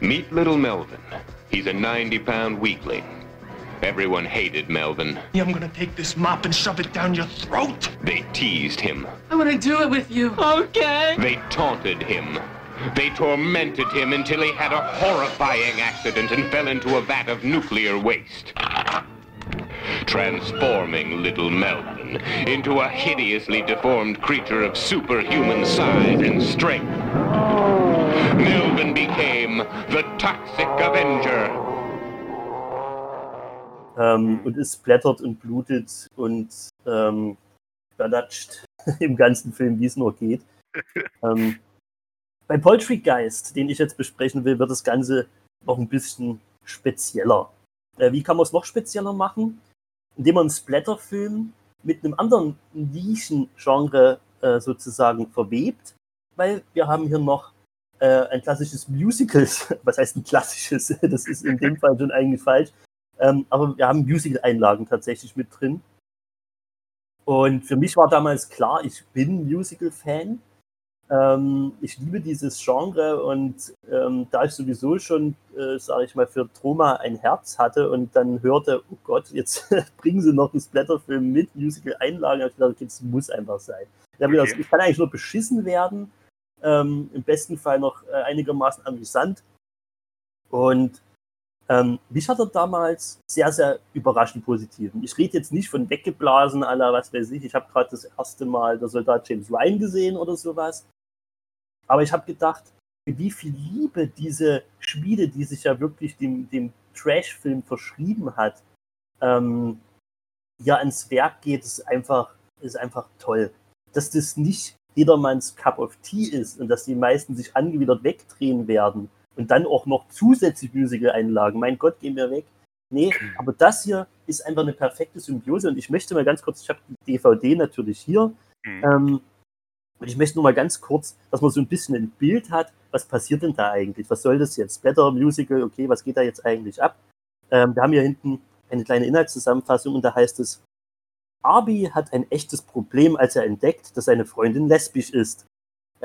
Meet little Melvin. He's a 90 pound weakling. Everyone hated Melvin. I'm gonna take this mop and shove it down your throat. They teased him. I want to do it with you. Okay. They taunted him. They tormented him until he had a horrifying accident and fell into a vat of nuclear waste. Transforming little Melvin into a hideously deformed creature of superhuman size and strength. Melvin became the Toxic Avenger. Ähm, und es blättert und blutet und ähm, verdatscht im ganzen Film, wie es nur geht. ähm, bei Poltergeist, den ich jetzt besprechen will, wird das Ganze noch ein bisschen spezieller. Äh, wie kann man es noch spezieller machen? Indem man einen Splatterfilm mit einem anderen Nischengenre äh, sozusagen verwebt, weil wir haben hier noch äh, ein klassisches Musical. Was heißt ein klassisches? Das ist in dem Fall schon eigentlich falsch. Ähm, aber wir haben Musical-Einlagen tatsächlich mit drin. Und für mich war damals klar, ich bin Musical-Fan. Ähm, ich liebe dieses Genre und ähm, da ich sowieso schon, äh, sage ich mal, für Troma ein Herz hatte und dann hörte, oh Gott, jetzt bringen sie noch einen Splatterfilm mit Musical-Einlagen, habe ich gedacht, okay, das muss einfach sein. Ich, habe gedacht, Okay. ich kann eigentlich nur beschissen werden, ähm, im besten Fall noch äh, einigermaßen amüsant. Und ähm, mich hat er damals sehr, sehr überraschend positiv. Ich rede jetzt nicht von weggeblasen, aller was weiß ich. Ich habe gerade das erste Mal der Soldat James Ryan gesehen oder sowas. Aber ich habe gedacht, wie viel Liebe diese Schmiede, die sich ja wirklich dem, dem Trash-Film verschrieben hat, ähm, ja ans Werk geht, ist einfach, ist einfach toll. Dass das nicht jedermanns Cup of Tea ist und dass die meisten sich angewidert wegdrehen werden und dann auch noch zusätzlich Musical-Einlagen. Mein Gott, gehen wir weg. Nee, aber das hier ist einfach eine perfekte Symbiose und ich möchte mal ganz kurz, ich habe die DVD natürlich hier, Mhm. ähm, und ich möchte nur mal ganz kurz, dass man so ein bisschen ein Bild hat, was passiert denn da eigentlich? Was soll das jetzt? Blätter, Musical, okay, was geht da jetzt eigentlich ab? Ähm, wir haben hier hinten eine kleine Inhaltszusammenfassung und da heißt es, Arby hat ein echtes Problem, als er entdeckt, dass seine Freundin lesbisch ist.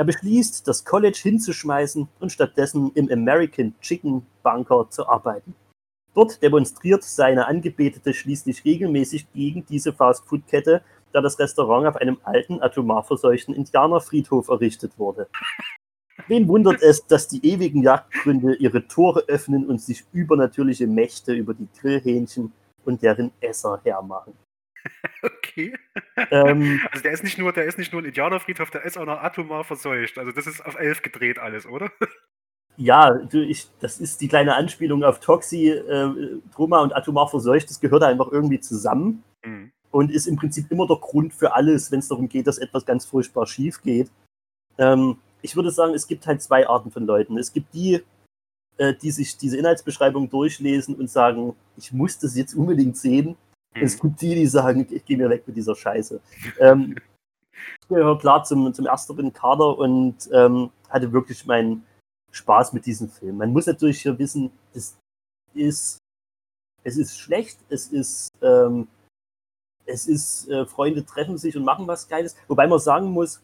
Er beschließt, das College hinzuschmeißen und stattdessen im American Chicken Bunker zu arbeiten. Dort demonstriert seine Angebetete schließlich regelmäßig gegen diese Fastfood-Kette, da das Restaurant auf einem alten, atomar verseuchten Indianerfriedhof errichtet wurde. Wen wundert es, dass die ewigen Jagdgründe ihre Tore öffnen und sich übernatürliche Mächte über die Grillhähnchen und deren Esser hermachen? Okay. Ähm, also der ist nicht nur, der ist nicht nur ein Indianerfriedhof, der ist auch noch atomar verseucht. Also das ist auf elf gedreht alles, oder? Ja, du, ich, das ist die kleine Anspielung auf Toxi, äh, Troma und Atomar verseucht. Das gehört einfach irgendwie zusammen Mhm. und ist im Prinzip immer der Grund für alles, wenn es darum geht, dass etwas ganz furchtbar schief geht. Ähm, ich würde sagen, es gibt halt zwei Arten von Leuten. Es gibt die, äh, die sich diese Inhaltsbeschreibung durchlesen und sagen, ich muss das jetzt unbedingt sehen. Mhm. Es gibt die, die sagen, ich gehe mir weg mit dieser Scheiße. ähm, ich gehöre klar zum, zum ersteren Kader und ähm, hatte wirklich meinen Spaß mit diesem Film. Man muss natürlich hier wissen, es ist, es ist schlecht, es ist, ähm, es ist, äh, Freunde treffen sich und machen was Geiles. Wobei man sagen muss,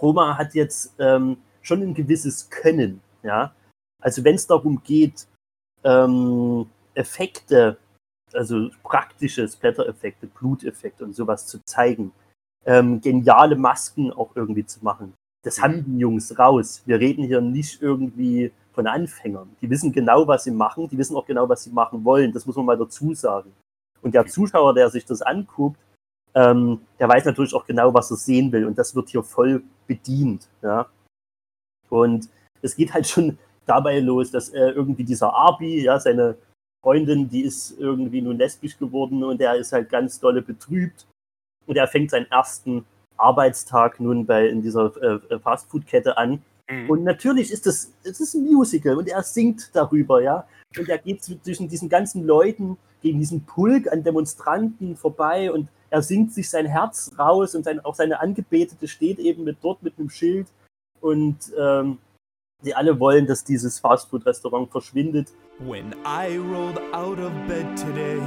Roma hat jetzt ähm, schon ein gewisses Können. Ja? Also wenn es darum geht, ähm, Effekte, also praktische Splatter-Effekte, Bluteffekte und sowas zu zeigen, ähm, geniale Masken auch irgendwie zu machen. Das haben die Jungs raus. Wir reden hier nicht irgendwie von Anfängern. Die wissen genau, was sie machen. Die wissen auch genau, was sie machen wollen. Das muss man mal dazu sagen. Und der Zuschauer, der sich das anguckt, ähm, der weiß natürlich auch genau, was er sehen will. Und das wird hier voll bedient. Ja? Und es geht halt schon dabei los, dass äh, irgendwie dieser Arby, ja, seine Freundin, die ist irgendwie nun lesbisch geworden und er ist halt ganz dolle betrübt. Und er fängt seinen ersten Arbeitstag nun bei in dieser äh, Fastfood-Kette an. Mhm. Und natürlich ist das, es ist ein Musical und er singt darüber, ja. Und er geht zwischen diesen ganzen Leuten gegen diesen Pulk an Demonstranten vorbei und er singt sich sein Herz raus und sein, auch seine Angebetete steht eben mit dort mit einem Schild und ähm, die alle wollen, dass dieses Fastfood-Restaurant verschwindet. When I rolled out of bed today,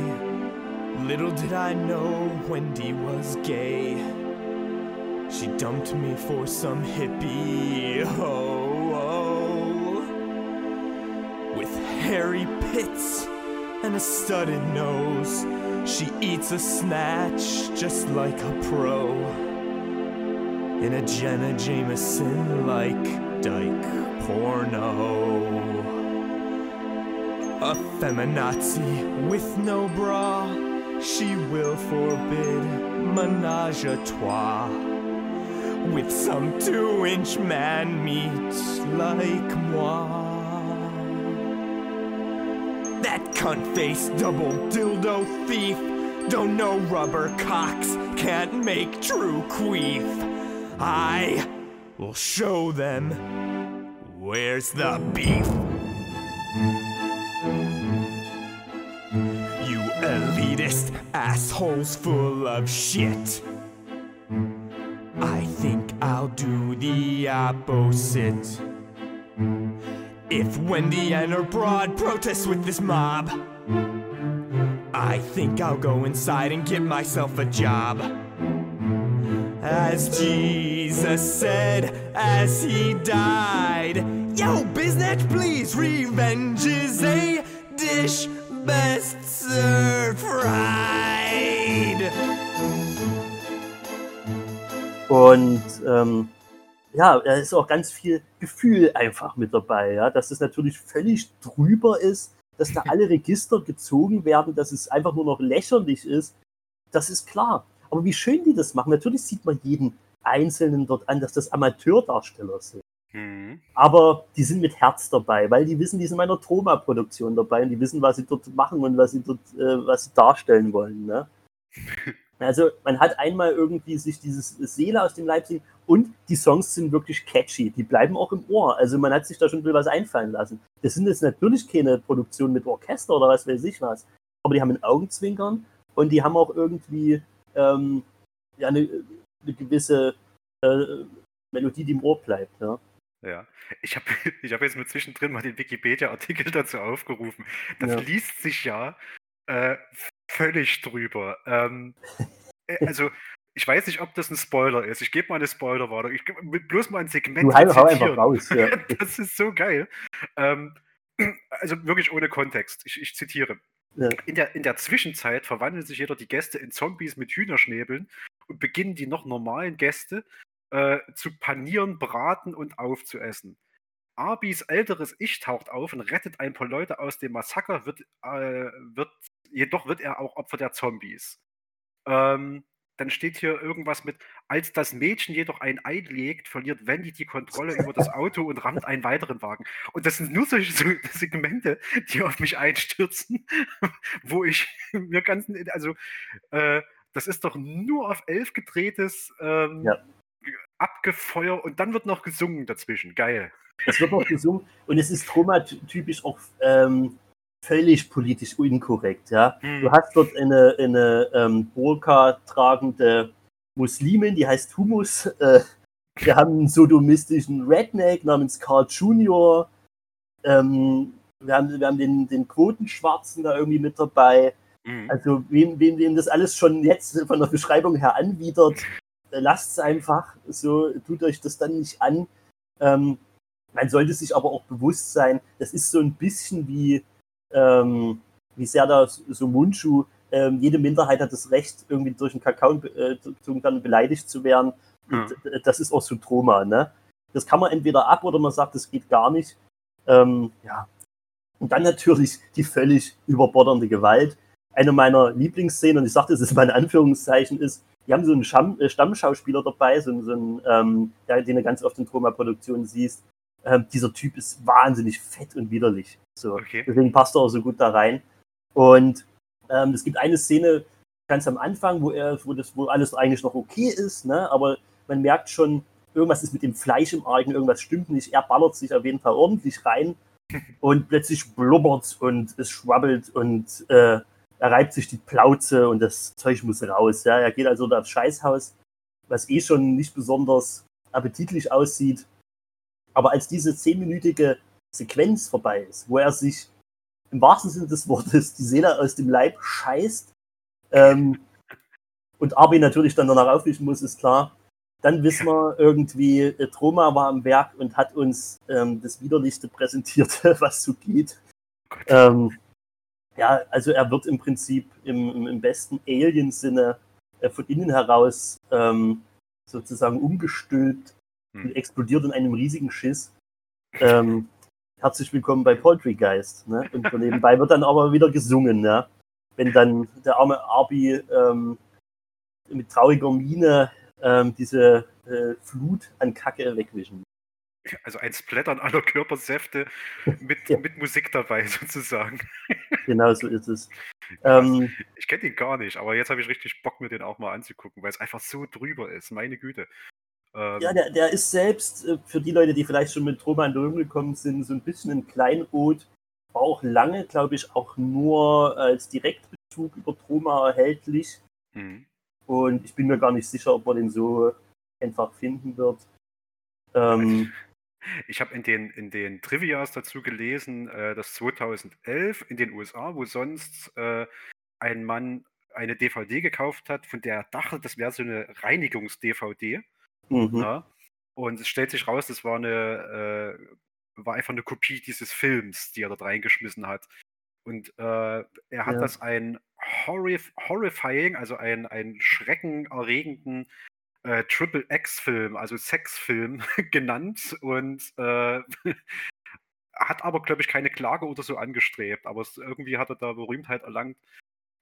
little did I know Wendy was gay. She dumped me for some hippie ho ho with hairy pits and a studded nose. She eats a snatch just like a pro. In a Jenna Jameson like dyke porno. A feminazi with no bra, she will forbid menage a trois. With some two inch man meat like moi. That cunt faced double dildo thief. Don't know rubber cocks can't make true queef. I will show them where's the beef. You elitist assholes full of shit. I think I'll do the opposite. If Wendy and her broad protest with this mob, I think I'll go inside and get myself a job. As Jesus said as he died, Yo, Biznatch, please, revenge is a dish best served fried. Und ähm, ja, da ist auch ganz viel Gefühl einfach mit dabei, ja, dass es natürlich völlig drüber ist, dass da alle Register gezogen werden, dass es einfach nur noch lächerlich ist. Das ist klar. Aber wie schön die das machen. Natürlich sieht man jeden Einzelnen dort an, dass das Amateurdarsteller sind. Mhm. Aber die sind mit Herz dabei, weil die wissen, die sind in meiner Troma-Produktion dabei und die wissen, was sie dort machen und was sie dort, äh, was sie darstellen wollen. Ne? Also man hat einmal irgendwie sich dieses Seele aus dem Leib singen und die Songs sind wirklich catchy, die bleiben auch im Ohr. Also man hat sich da schon was einfallen lassen. Das sind jetzt natürlich keine Produktionen mit Orchester oder was weiß ich was, aber die haben ein Augenzwinkern und die haben auch irgendwie ähm, ja, eine, eine gewisse äh, Melodie, die im Ohr bleibt. Ja. Ja, ich habe ich hab jetzt mit zwischendrin mal den Wikipedia-Artikel dazu aufgerufen. Das Ja. liest sich ja äh, völlig drüber. Ähm, äh, also, ich weiß nicht, ob das ein Spoiler ist. Ich gebe mal eine Spoilerwarnung. Ich geb will bloß mal ein Segment Du hau, einfach raus. Ja. Das ist so geil. Ähm, also wirklich ohne Kontext. Ich, ich zitiere. Ja. In, der, in der Zwischenzeit verwandeln sich jeder die Gäste in Zombies mit Hühnerschnäbeln und beginnen die noch normalen Gäste äh, zu panieren, braten und aufzuessen. Arbis älteres Ich taucht auf und rettet ein paar Leute aus dem Massaker, wird, äh, wird, jedoch wird er auch Opfer der Zombies. Ähm, dann steht hier irgendwas mit, als das Mädchen jedoch ein Ei legt, verliert Wendy die Kontrolle über das Auto und rammt einen weiteren Wagen. Und das sind nur solche so Segmente, die auf mich einstürzen, wo ich mir ganz, also äh, das ist doch nur auf elf gedrehtes ähm, Ja. Abgefeuer und dann wird noch gesungen dazwischen. Geil. Es wird noch gesungen und es ist Troma-typisch auch ähm, völlig politisch inkorrekt. Ja? Hm. Du hast dort eine, eine ähm, Burka tragende Muslimin, die heißt Humus. Äh, wir haben einen sodomistischen Redneck namens Carl Jr. Ähm, wir haben, wir haben den, den Quotenschwarzen da irgendwie mit dabei. Mhm. Also, wem, wem, wem das alles schon jetzt von der Beschreibung her anwidert, lasst es einfach. So, tut euch das dann nicht an. Ähm, man sollte sich aber auch bewusst sein, das ist so ein bisschen wie, ähm, wie Serdar Somunchu, ähm, jede Minderheit hat das Recht, irgendwie durch den Kakao äh, beleidigt zu werden. Äh, das ist auch so Troma, ne? Das kann man entweder ab oder man sagt, das geht gar nicht. Ähm, ja. Und dann natürlich die völlig überbordernde Gewalt. Eine meiner Lieblingsszenen, und ich sagte, das ist mein Anführungszeichen, ist, die haben so einen Stamm, äh, Stammschauspieler dabei, so, so einen, ähm, ja, den du ganz oft in Troma-Produktionen siehst. Ähm, dieser Typ ist wahnsinnig fett und widerlich. So. Okay. Deswegen passt er auch so gut da rein. Und ähm, es gibt eine Szene ganz am Anfang, wo, er, wo, das, wo alles eigentlich noch okay ist, ne? aber man merkt schon, irgendwas ist mit dem Fleisch im Argen, irgendwas stimmt nicht. Er ballert sich auf jeden Fall ordentlich rein und plötzlich blubbert und es schwabbelt und äh, er reibt sich die Plauze und das Zeug muss raus. Ja? Er geht also da aufs Scheißhaus, was eh schon nicht besonders appetitlich aussieht. Aber als diese zehnminütige Sequenz vorbei ist, wo er sich im wahrsten Sinne des Wortes die Seele aus dem Leib scheißt ähm, und Arbi natürlich dann danach aufwischen muss, ist klar. Dann wissen wir irgendwie, äh, Troma war am Werk und hat uns ähm, das Widerlichste präsentiert, was so geht. Ähm, ja, also er wird im Prinzip im, im, besten Alien-Sinne äh, von innen heraus ähm, sozusagen umgestülpt und explodiert in einem riesigen Schiss. Ähm, herzlich willkommen bei Poultrygeist. Ne? Und nebenbei wird dann aber wieder gesungen, ne? wenn dann der arme Arby ähm, mit trauriger Miene ähm, diese äh, Flut an Kacke wegwischen. Also ein Splattern aller Körpersäfte mit, mit Musik dabei sozusagen. Genau so ist es. Ähm, Ich kenne den gar nicht, aber jetzt habe ich richtig Bock, mir den auch mal anzugucken, weil es einfach so drüber ist. Meine Güte. Ähm, ja, der, der ist selbst, äh, für die Leute, die vielleicht schon mit Troma in gekommen sind, so ein bisschen ein Kleinod. War auch lange, glaube ich, auch nur als Direktbezug über Troma erhältlich. Mhm. Und ich bin mir gar nicht sicher, ob man den so einfach finden wird. Ähm, Ich habe in den, in den Trivias dazu gelesen, äh, dass 2011 in den USA, wo sonst äh, ein Mann eine DVD gekauft hat, von der er dachte, das wäre so eine Reinigungs-DVD. Mhm. Ja? Und es stellt sich raus, das war eine, äh, war einfach eine Kopie dieses Films, die er dort reingeschmissen hat. Und äh, er hat Ja. das ein horrif horrifying, also ein, ein schreckenerregenden äh, Triple X-Film, also Sexfilm genannt und äh, hat aber, glaube ich, keine Klage oder so angestrebt. Aber es, irgendwie hat er da Berühmtheit erlangt,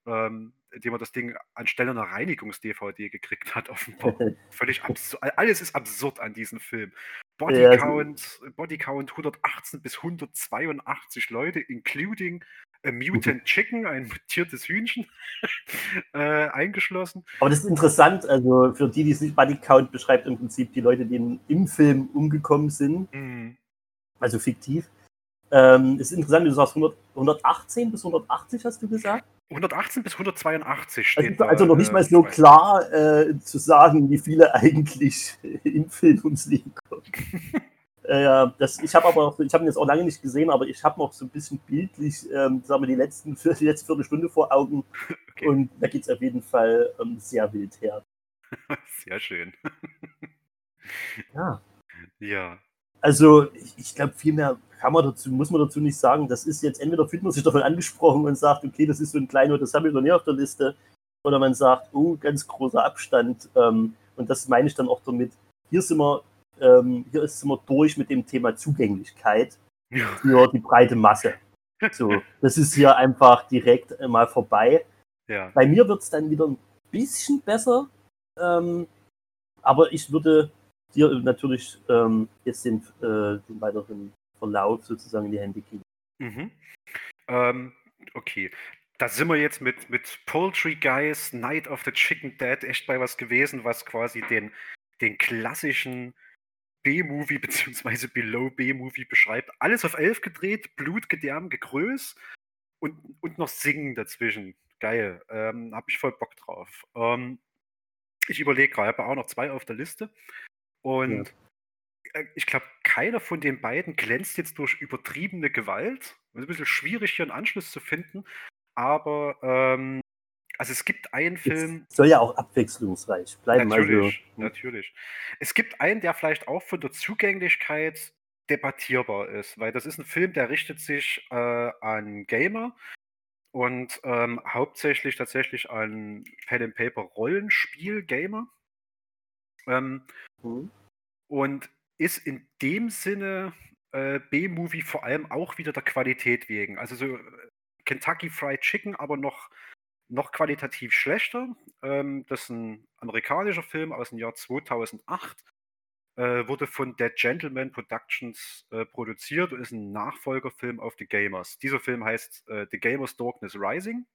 ähm, indem er das Ding anstelle einer Reinigungs-DVD gekriegt hat, offenbar. Völlig absurd. Alles ist absurd an diesem Film. Ja, also- Bodycount, Bodycount 118 bis 182 Leute, including A Mutant Chicken, ein mutiertes Hühnchen, äh, eingeschlossen. Aber das ist interessant, also für die, die es nicht Buddy Count beschreibt, im Prinzip die Leute, die im Film umgekommen sind, Mhm. also fiktiv. Ähm, ist interessant, du sagst 100, 118 bis 180, hast du gesagt? 118 bis 182 Also, steht da. also noch nicht äh, mal so klar äh, zu sagen, wie viele eigentlich im Film ums Leben kommen. äh, das, ich habe aber, ich habe ihn jetzt auch lange nicht gesehen, aber ich habe noch so ein bisschen bildlich, ähm, sagen wir, die letzten die letzte Viertelstunde vor Augen und da geht es auf jeden Fall ähm, sehr wild her. Sehr schön. Ja. Ja. Also ich, ich glaube, viel mehr kann man dazu, muss man dazu nicht sagen. Das ist jetzt entweder fühlt man sich davon angesprochen und sagt, okay, das ist so ein kleiner, das habe ich noch nie auf der Liste, oder man sagt, oh, ganz großer Abstand. Ähm, und das meine ich dann auch damit. Hier sind wir, ähm, hier ist sind wir durch mit dem Thema Zugänglichkeit für die breite Masse. So, das ist hier einfach direkt mal vorbei. Ja. Bei mir wird es dann wieder ein bisschen besser, ähm, aber ich würde dir natürlich ähm, jetzt den, äh, den weiteren Verlauf sozusagen in die Hände geben. Mhm. Ähm, okay. Da sind wir jetzt mit, mit Poultry Guys, Night of the Chicken Dead echt bei was gewesen, was quasi den, den klassischen B-Movie bzw. Below B-Movie beschreibt. Alles auf 11 gedreht, Blut, Gedärm, Gegröß und, und noch Singen dazwischen. Geil. Ähm, hab ich voll Bock drauf. Ähm, ich überlege gerade, ich habe auch noch zwei auf der Liste. Und äh, ich glaube, keiner von den beiden glänzt jetzt durch übertriebene Gewalt. Es ist ein bisschen schwierig, hier einen Anschluss zu finden. Aber ähm, also es gibt einen Film. Es soll ja auch abwechslungsreich bleiben. Natürlich, Also, natürlich. Es gibt einen, der vielleicht auch von der Zugänglichkeit debattierbar ist, weil das ist ein Film, der richtet sich äh, an Gamer und ähm, hauptsächlich tatsächlich an Pen and Paper Rollenspiel Gamer. Ähm, und ist in dem Sinne äh, B-Movie vor allem auch wieder der Qualität wegen. Also so äh, Kentucky Fried Chicken, aber noch, noch qualitativ schlechter. Ähm, das ist ein amerikanischer Film aus dem Jahr 2008. Äh, wurde von Dead Gentleman Productions äh, produziert und ist ein Nachfolgerfilm auf The Gamers. Dieser Film heißt äh, The Gamers Darkness Rising.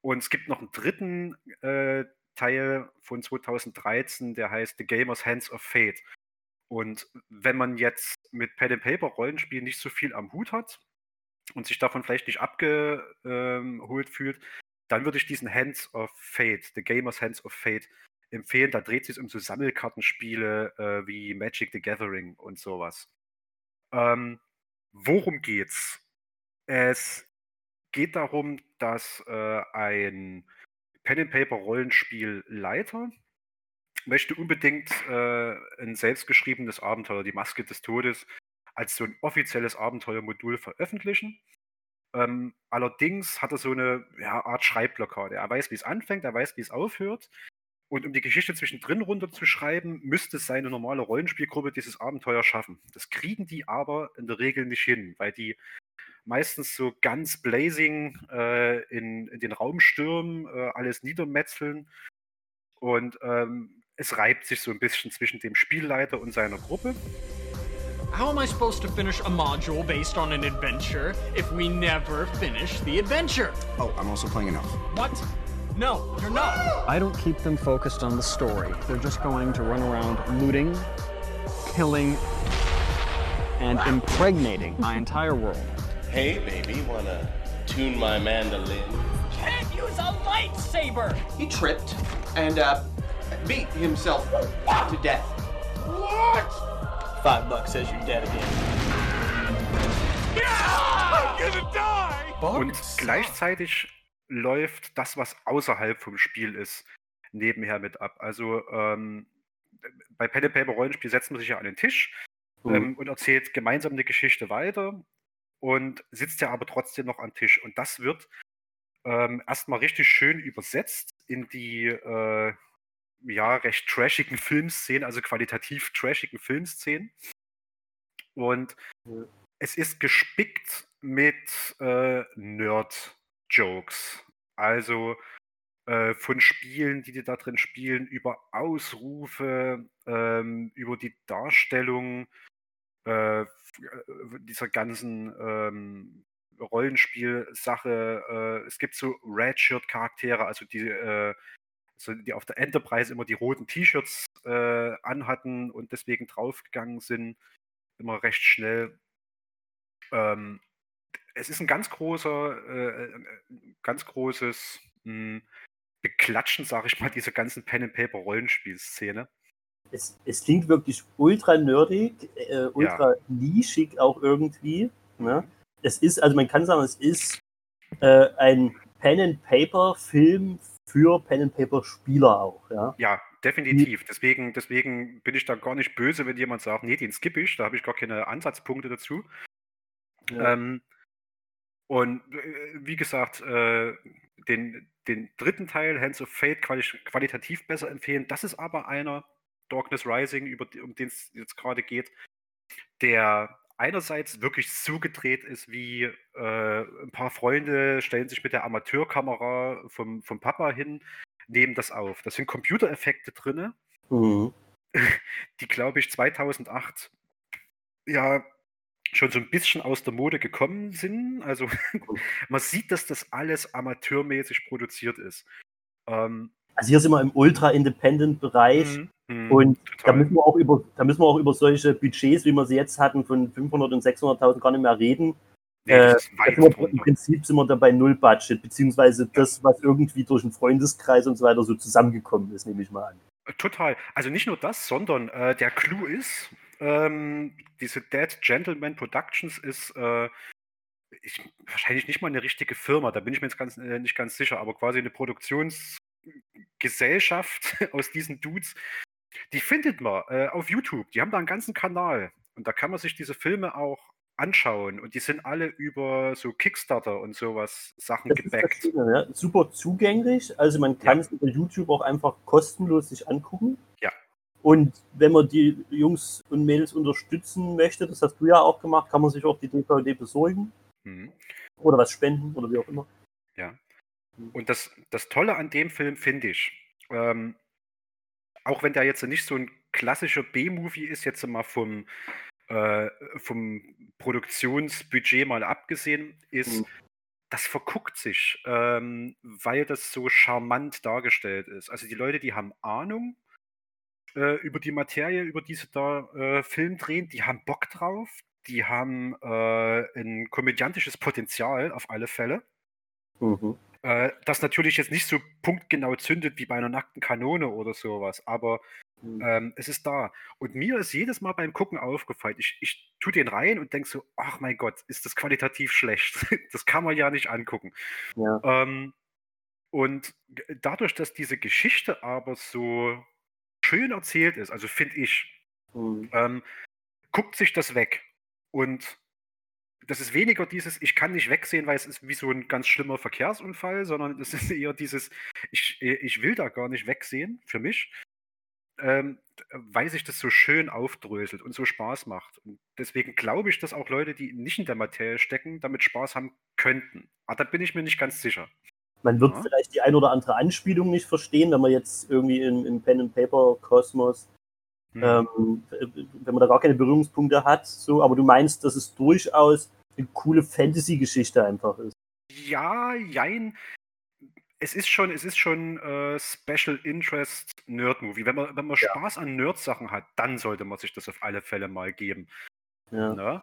Und es gibt noch einen dritten äh, Teil von 2013, der heißt The Gamers Hands of Fate. Und wenn man jetzt mit Pen and Paper Rollenspielen nicht so viel am Hut hat und sich davon vielleicht nicht abgeholt fühlt, dann würde ich diesen Hands of Fate, The Gamers Hands of Fate, empfehlen. Da dreht sich um so Sammelkartenspiele äh, wie Magic the Gathering und sowas. Ähm, worum geht's? Es geht darum, dass äh, ein Pen and Paper Rollenspielleiter möchte unbedingt äh, ein selbstgeschriebenes Abenteuer, die Maske des Todes, als so ein offizielles Abenteuermodul veröffentlichen. Ähm, allerdings hat er so eine ja, Art Schreibblockade. Er weiß, wie es anfängt, er weiß, wie es aufhört. Und um die Geschichte zwischendrin runterzuschreiben, müsste seine normale Rollenspielgruppe dieses Abenteuer schaffen. Das kriegen die aber in der Regel nicht hin, weil die meistens so ganz blazing äh, in, in den Raum stürmen, äh, alles niedermetzeln. Und ähm, es reibt sich so ein bisschen zwischen dem Spielleiter und seiner Gruppe. How am I supposed to finish a module based on an adventure if we never finish the adventure? Oh, I'm also playing enough. What? No, you're not. I don't keep them focused on the story. They're just going to run around looting, killing, and impregnating my entire world. Hey, baby, wanna tune my mandolin? Can't use a lightsaber. He tripped and uh, beat himself to death. What? Five bucks says you're dead again. I'm gonna die. Und gleichzeitig läuft das, was außerhalb vom Spiel ist, nebenher mit ab. Also ähm, bei Pen and Paper Rollenspiel setzt man sich ja an den Tisch Mhm. ähm, und erzählt gemeinsam eine Geschichte weiter und sitzt ja aber trotzdem noch am Tisch. Und das wird ähm, erstmal richtig schön übersetzt in die äh, ja recht trashigen Filmszenen, also qualitativ trashigen Filmszenen. Und es ist gespickt mit äh, Nerd-Jokes. Also äh, von Spielen, die die da drin spielen, über Ausrufe, ähm, über die Darstellung äh, äh, dieser ganzen ähm, Rollenspielsache. Äh, es gibt so Redshirt-Charaktere, also die, äh, so die auf der Enterprise immer die roten T-Shirts äh, anhatten und deswegen draufgegangen sind, immer recht schnell. Ähm, es ist ein ganz großer, äh, ganz großes mh, hm, Beklatschen, sage ich mal, dieser ganzen Pen-and-Paper-Rollenspielszene. Es, es, klingt wirklich ultra nerdig, äh, ultra ja. nischig auch irgendwie. Ne? Es ist, also man kann sagen, es ist äh, ein Pen-and-Paper-Film für Pen-and-Paper-Spieler auch. Ja, ja definitiv. Deswegen, deswegen bin ich da gar nicht böse, wenn jemand sagt, nee, den skippe ich, da habe ich gar keine Ansatzpunkte dazu. Ja. Ähm, und äh, wie gesagt, äh, den, den dritten Teil, Hands of Fate, quali qualitativ besser empfehlen. Das ist aber einer, Darkness Rising, über, um den es jetzt gerade geht, der einerseits wirklich zugedreht ist, wie äh, ein paar Freunde stellen sich mit der Amateurkamera vom, vom Papa hin, nehmen das auf. Das sind Computereffekte drin, mhm. die, glaube ich, 2008 ja schon so ein bisschen aus der Mode gekommen sind. Also man sieht, dass das alles amateurmäßig produziert ist. Ähm, also hier sind wir im Ultra-Independent-Bereich mhm, mhm und da müssen, wir auch über, da müssen wir auch über solche Budgets, wie wir sie jetzt hatten, von 500 und 600.000 gar nicht mehr reden. Nee, äh, wir, Im Prinzip sind wir da bei Null Budget, beziehungsweise das, was irgendwie durch einen Freundeskreis und so weiter so zusammengekommen ist, nehme ich mal an. Total. Also nicht nur das, sondern äh, der Clou ist, ähm, diese Dead Gentleman Productions ist äh, ich, wahrscheinlich nicht mal eine richtige Firma, da bin ich mir jetzt ganz, äh, nicht ganz sicher, aber quasi eine Produktionsgesellschaft aus diesen Dudes. Die findet man äh, auf YouTube. Die haben da einen ganzen Kanal. Und da kann man sich diese Filme auch anschauen. Und die sind alle über so Kickstarter und sowas Sachen das gebackt. Ja. Super zugänglich. Also man kann ja. es über YouTube auch einfach kostenlos sich angucken. Ja. Und wenn man die Jungs und Mädels unterstützen möchte, das hast du ja auch gemacht, kann man sich auch die DVD besorgen. Mhm. Oder was spenden oder wie auch immer. Ja. Und das, das Tolle an dem Film finde ich, ähm, auch wenn der jetzt nicht so ein klassischer B-Movie ist, jetzt mal vom, äh, vom Produktionsbudget mal abgesehen, ist, mhm. das verguckt sich, ähm, weil das so charmant dargestellt ist. Also die Leute, die haben Ahnung äh, über die Materie, über die sie da äh, Film drehen, die haben Bock drauf, die haben äh, ein komödiantisches Potenzial auf alle Fälle. Mhm. Äh, das natürlich jetzt nicht so punktgenau zündet wie bei einer nackten Kanone oder sowas, aber mhm. ähm, es ist da. Und mir ist jedes Mal beim Gucken aufgefallen, ich, ich tue den rein und denke so, ach mein Gott, ist das qualitativ schlecht. das kann man ja nicht angucken. Ja. Ähm, und dadurch, dass diese Geschichte aber so schön erzählt ist, also finde ich, mhm. ähm, guckt sich das weg. Und das ist weniger dieses, ich kann nicht wegsehen, weil es ist wie so ein ganz schlimmer Verkehrsunfall, sondern es ist eher dieses, ich, ich will da gar nicht wegsehen für mich, ähm, weil sich das so schön aufdröselt und so Spaß macht. Und deswegen glaube ich, dass auch Leute, die nicht in der Materie stecken, damit Spaß haben könnten. Aber da bin ich mir nicht ganz sicher. Man wird ja. vielleicht die ein oder andere Anspielung nicht verstehen, wenn man jetzt irgendwie im, im Pen-and-Paper-Kosmos, hm. ähm, wenn man da gar keine Berührungspunkte hat, so, aber du meinst, dass es durchaus eine coole Fantasy-Geschichte einfach ist. Ja, jein. Es ist schon, es ist schon äh, Special Interest Nerd-Movie. Wenn man, wenn man ja. Spaß an Nerd-Sachen hat, dann sollte man sich das auf alle Fälle mal geben. Ja.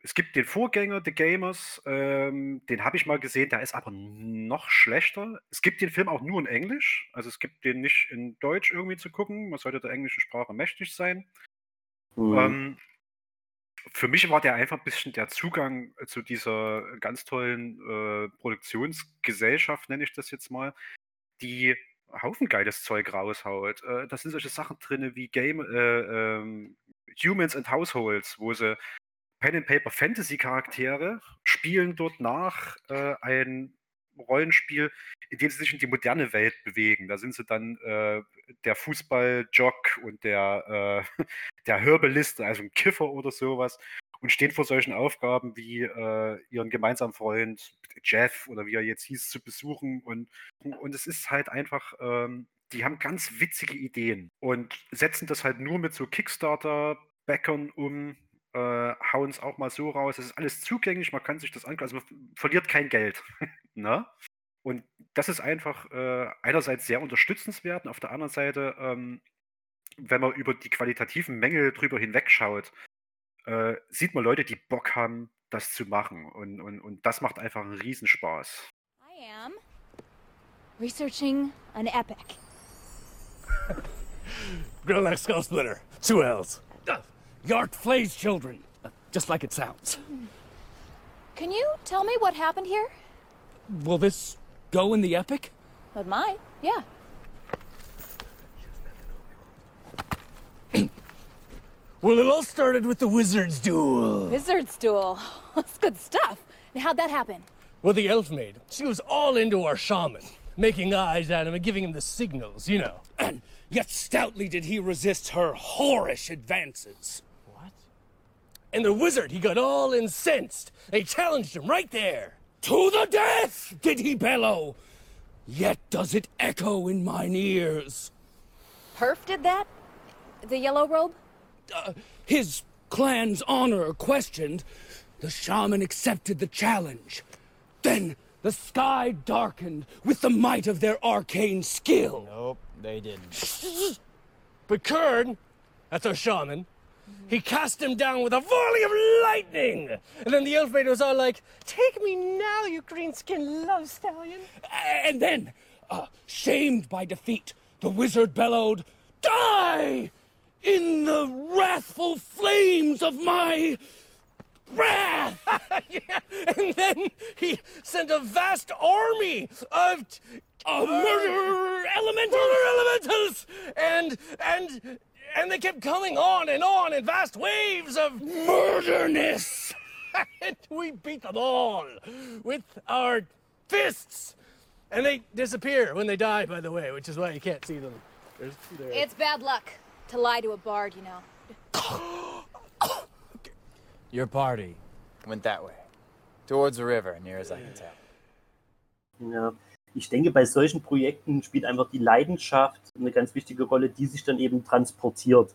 Es gibt den Vorgänger The Gamers, ähm, den habe ich mal gesehen, der ist aber noch schlechter. Es gibt den Film auch nur in Englisch, also es gibt den nicht in Deutsch irgendwie zu gucken. Man sollte der englischen Sprache mächtig sein. Mhm. Ähm, für mich war der einfach ein bisschen der Zugang zu dieser ganz tollen äh, Produktionsgesellschaft, nenne ich das jetzt mal, die Haufen geiles Zeug raushaut. Äh, da sind solche Sachen drin wie Game, äh, ähm, Humans and Households, wo sie Pen and Paper Fantasy Charaktere spielen dort nach äh, ein Rollenspiel, in dem sie sich in die moderne Welt bewegen. Da sind sie dann äh, der Fußball-Jock und der, äh, der Herbelist, also ein Kiffer oder sowas, und stehen vor solchen Aufgaben wie äh, ihren gemeinsamen Freund Jeff oder wie er jetzt hieß, zu besuchen. Und, und es ist halt einfach, ähm, die haben ganz witzige Ideen und setzen das halt nur mit so Kickstarter-Backern um, äh, hauen es auch mal so raus. Es ist alles zugänglich, man kann sich das angucken. Also man verliert kein Geld. ne? Und das ist einfach äh, einerseits sehr unterstützenswert und auf der anderen Seite, ähm, wenn man über die qualitativen Mängel drüber hinwegschaut, äh, sieht man Leute, die Bock haben, das zu machen. Und, und, und das macht einfach einen Riesenspaß. I am researching an epic. Grillneck Skull Splitter. Two L's. Uh, Yark Flay's children. Just like it sounds. Can you tell me what happened here? Will this go in the epic? It might, yeah. Well, it all started with the wizard's duel. Wizard's duel. That's good stuff. And how'd that happen? Well, the elf maid, she was all into our shaman, making eyes at him and giving him the signals, you know. And yet stoutly did he resist her whorish advances. What? And the wizard, he got all incensed. They challenged him right there. To the death, did he bellow. Yet does it echo in mine ears. Perf did that? The yellow robe? Uh, his clan's honor questioned, the shaman accepted the challenge. Then the sky darkened with the might of their arcane skill. Nope, they didn't. But Kern, that's our shaman, he cast him down with a volley of lightning. And then the elf maid was all like, Take me now, you green-skinned love stallion. And then, uh, shamed by defeat, the wizard bellowed, Die! In the wrathful flames of my! yeah. And then he sent a vast army of uh, murder elementals, murder elementals, and and and they kept coming on and on in vast waves of murderness. and we beat them all with our fists. And they disappear when they die, by the way, which is why you can't see them. It's bad luck to lie to a bard, you know. Your party went that way. Towards the river, near as I can tell. Ja, ich denke, bei solchen Projekten spielt einfach die Leidenschaft eine ganz wichtige Rolle, die sich dann eben transportiert.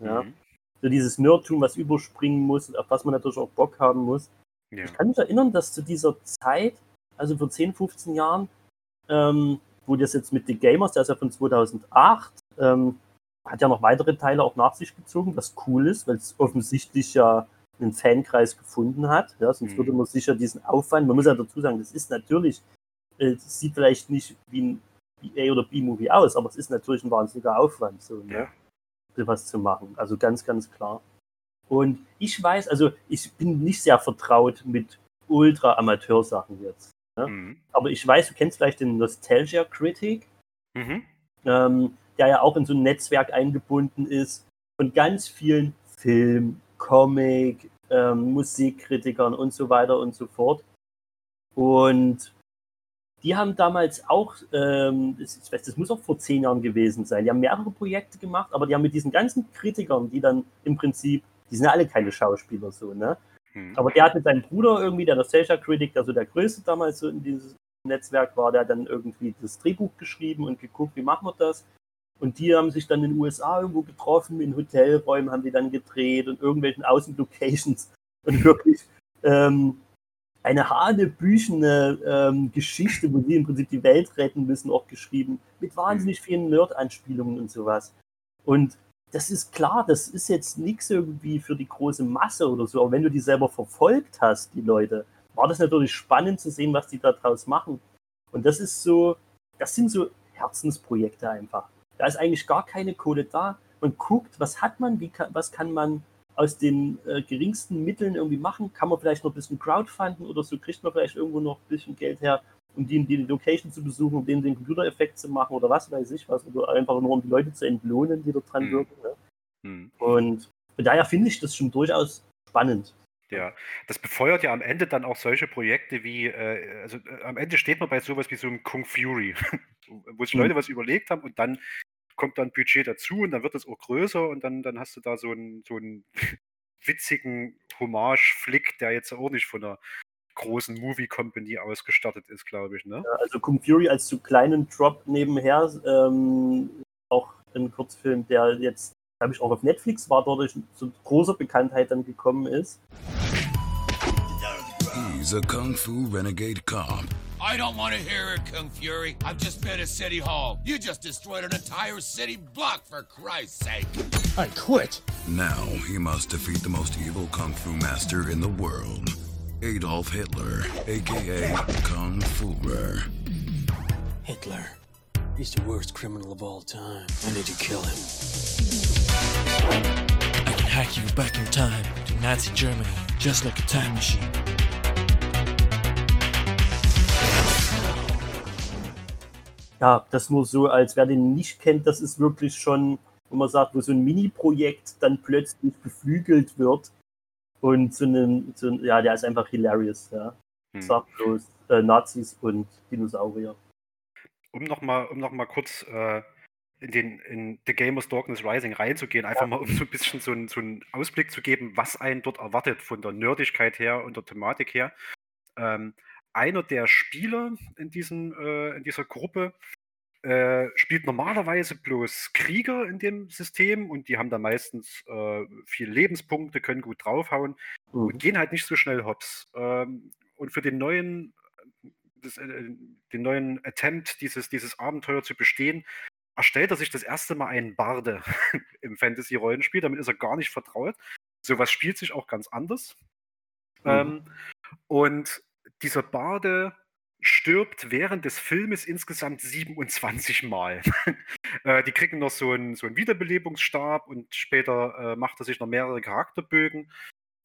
Ja. Mhm. So dieses Nerdtum, was überspringen muss, auf was man natürlich auch Bock haben muss. Ja. Ich kann mich erinnern, dass zu dieser Zeit, also vor 10, 15 Jahren, ähm, wo das jetzt mit The Gamers, der ist ja von 2008, ähm, hat ja noch weitere Teile auch nach sich gezogen, was cool ist, weil es offensichtlich ja einen Fankreis gefunden hat. Ja, sonst Mhm. würde man sicher diesen Aufwand, man muss ja dazu sagen, das ist natürlich, äh, es sieht vielleicht nicht wie ein A- oder B-Movie aus, aber es ist natürlich ein wahnsinniger Aufwand, so, ne? sowas zu machen. Also ganz, ganz klar. Und ich weiß, also ich bin nicht sehr vertraut mit Ultra-Amateur-Sachen jetzt. Ne? Mhm. Aber ich weiß, du kennst vielleicht den Nostalgia Critic, Mhm. ähm, der ja auch in so ein Netzwerk eingebunden ist von ganz vielen Film, Comic, ähm, Musikkritikern und so weiter und so fort. Und die haben damals auch, ähm, das, ich weiß, das muss auch vor zehn Jahren gewesen sein, die haben mehrere Projekte gemacht, aber die haben mit diesen ganzen Kritikern, die dann im Prinzip, die sind ja alle keine Schauspieler so, ne? Mhm. Aber der hat mit seinem Bruder irgendwie, der Nostalgia Critic, der so der größte damals so in dieses Netzwerk war, der hat dann irgendwie das Drehbuch geschrieben und geguckt, wie machen wir das. Und die haben sich dann in den USA irgendwo getroffen, in Hotelräumen haben die dann gedreht und irgendwelchen Außenlocations und wirklich ähm, eine hanebüchene ähm, Geschichte, wo sie im Prinzip die Welt retten müssen, auch geschrieben, mit wahnsinnig vielen Nerd-Anspielungen und sowas. Und das ist klar, das ist jetzt nichts irgendwie für die große Masse oder so, aber wenn du die selber verfolgt hast, die Leute, war das natürlich spannend zu sehen, was die da draus machen. Und das ist so, das sind so Herzensprojekte einfach. Da ist eigentlich gar keine Kohle da. Man guckt, was hat man, wie kann, was kann man aus den äh, geringsten Mitteln irgendwie machen? Kann man vielleicht noch ein bisschen crowdfunden oder so? Kriegt man vielleicht irgendwo noch ein bisschen Geld her, um die, die Location zu besuchen, um denen den Computereffekt zu machen oder was weiß ich was? Oder einfach nur um die Leute zu entlohnen, die dort dran Mhm. wirken. Ne? Mhm. Und von daher finde ich das schon durchaus spannend. Ja, das befeuert ja am Ende dann auch solche Projekte wie, äh, also äh, am Ende steht man bei sowas wie so einem Kung Fury, wo sich Mhm. Leute was überlegt haben und dann kommt dann Budget dazu und dann wird das auch größer und dann, dann hast du da so einen, so einen witzigen Hommage-Flick, der jetzt auch nicht von einer großen Movie-Company ausgestattet ist, glaube ich, ne? Ja, Also Kung Fury als so kleinen Drop nebenher, ähm, auch ein Kurzfilm, der jetzt glaube ich, auch auf Netflix war, dadurch zu großer Bekanntheit dann gekommen ist. He's a Kung Fu renegade cop. I don't want to hear it, Kung Fury. I've just been at City Hall. You just destroyed an entire city block, for Christ's sake. I quit. Now he must defeat the most evil Kung Fu master in the world, Adolf Hitler, aka Kung Fuhrer. Hitler. He's the worst criminal of all time. I need to kill him. I can hack you back in time to Nazi Germany, just like a time machine. Ja, das nur so, als wer den nicht kennt, das ist wirklich schon, wo man sagt, wo so ein Mini-Projekt dann plötzlich beflügelt wird und so einen, so ein, ja, der ist einfach hilarious, ja. Hm. Sagt bloß äh, Nazis und Dinosaurier. Um nochmal um noch mal kurz äh, in, den, in The Game of Darkness Rising reinzugehen, einfach mal um so ein bisschen so, ein, so einen Ausblick zu geben, was einen dort erwartet von der Nerdigkeit her und der Thematik her. Ähm, einer der Spieler in, diesem, äh, in dieser Gruppe äh, spielt normalerweise bloß Krieger in dem System und die haben da meistens äh, viele Lebenspunkte, können gut draufhauen Mhm. und gehen halt nicht so schnell hops. Ähm, und für den neuen, das, äh, den neuen Attempt, dieses, dieses Abenteuer zu bestehen, erstellt er sich das erste Mal einen Barde im Fantasy-Rollenspiel. Damit ist er gar nicht vertraut. Sowas spielt sich auch ganz anders. Mhm. Ähm, und dieser Barde stirbt während des Filmes insgesamt 27 Mal. äh, die kriegen noch so einen, so einen Wiederbelebungsstab und später äh, macht er sich noch mehrere Charakterbögen,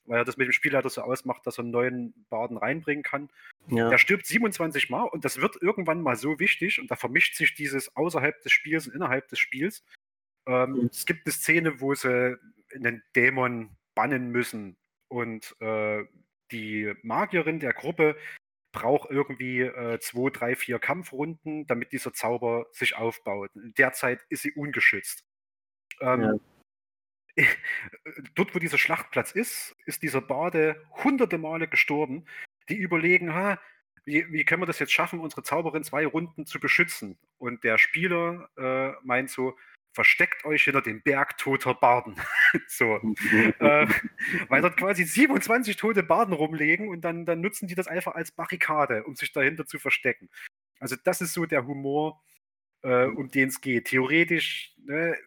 weil er das mit dem Spielleiter so ausmacht, dass er einen neuen Barden reinbringen kann. Ja. Der stirbt 27 Mal und das wird irgendwann mal so wichtig und da vermischt sich dieses außerhalb des Spiels und innerhalb des Spiels. Ähm, Es gibt eine Szene, wo sie einen Dämon bannen müssen und äh, die Magierin der Gruppe braucht irgendwie äh, zwei, drei, vier Kampfrunden, damit dieser Zauber sich aufbaut. In der Zeit ist sie ungeschützt. Ähm, Dort, wo dieser Schlachtplatz ist, ist dieser Bade hunderte Male gestorben. Die überlegen, ha, wie, wie können wir das jetzt schaffen, unsere Zauberin zwei Runden zu beschützen? Und der Spieler äh, meint so, versteckt euch hinter dem Berg toter Barden. so. äh, weil dort quasi 27 tote Barden rumlegen und dann, dann nutzen die das einfach als Barrikade, um sich dahinter zu verstecken. Also das ist so der Humor, äh, um den es geht. Theoretisch ne,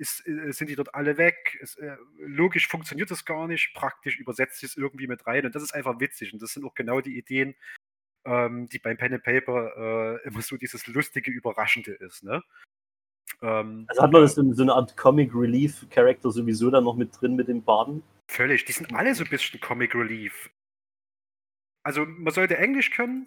ist, äh, sind die dort alle weg. Es, äh, logisch funktioniert das gar nicht, praktisch übersetzt sich es irgendwie mit rein und das ist einfach witzig und das sind auch genau die Ideen, ähm, die beim Pen and Paper äh, immer so dieses lustige, überraschende ist. Ne? Ähm, Also hat man das in so eine Art Comic Relief Charakter sowieso dann noch mit drin mit den Baden? Völlig, die sind alle so ein bisschen Comic Relief. Also man sollte Englisch können,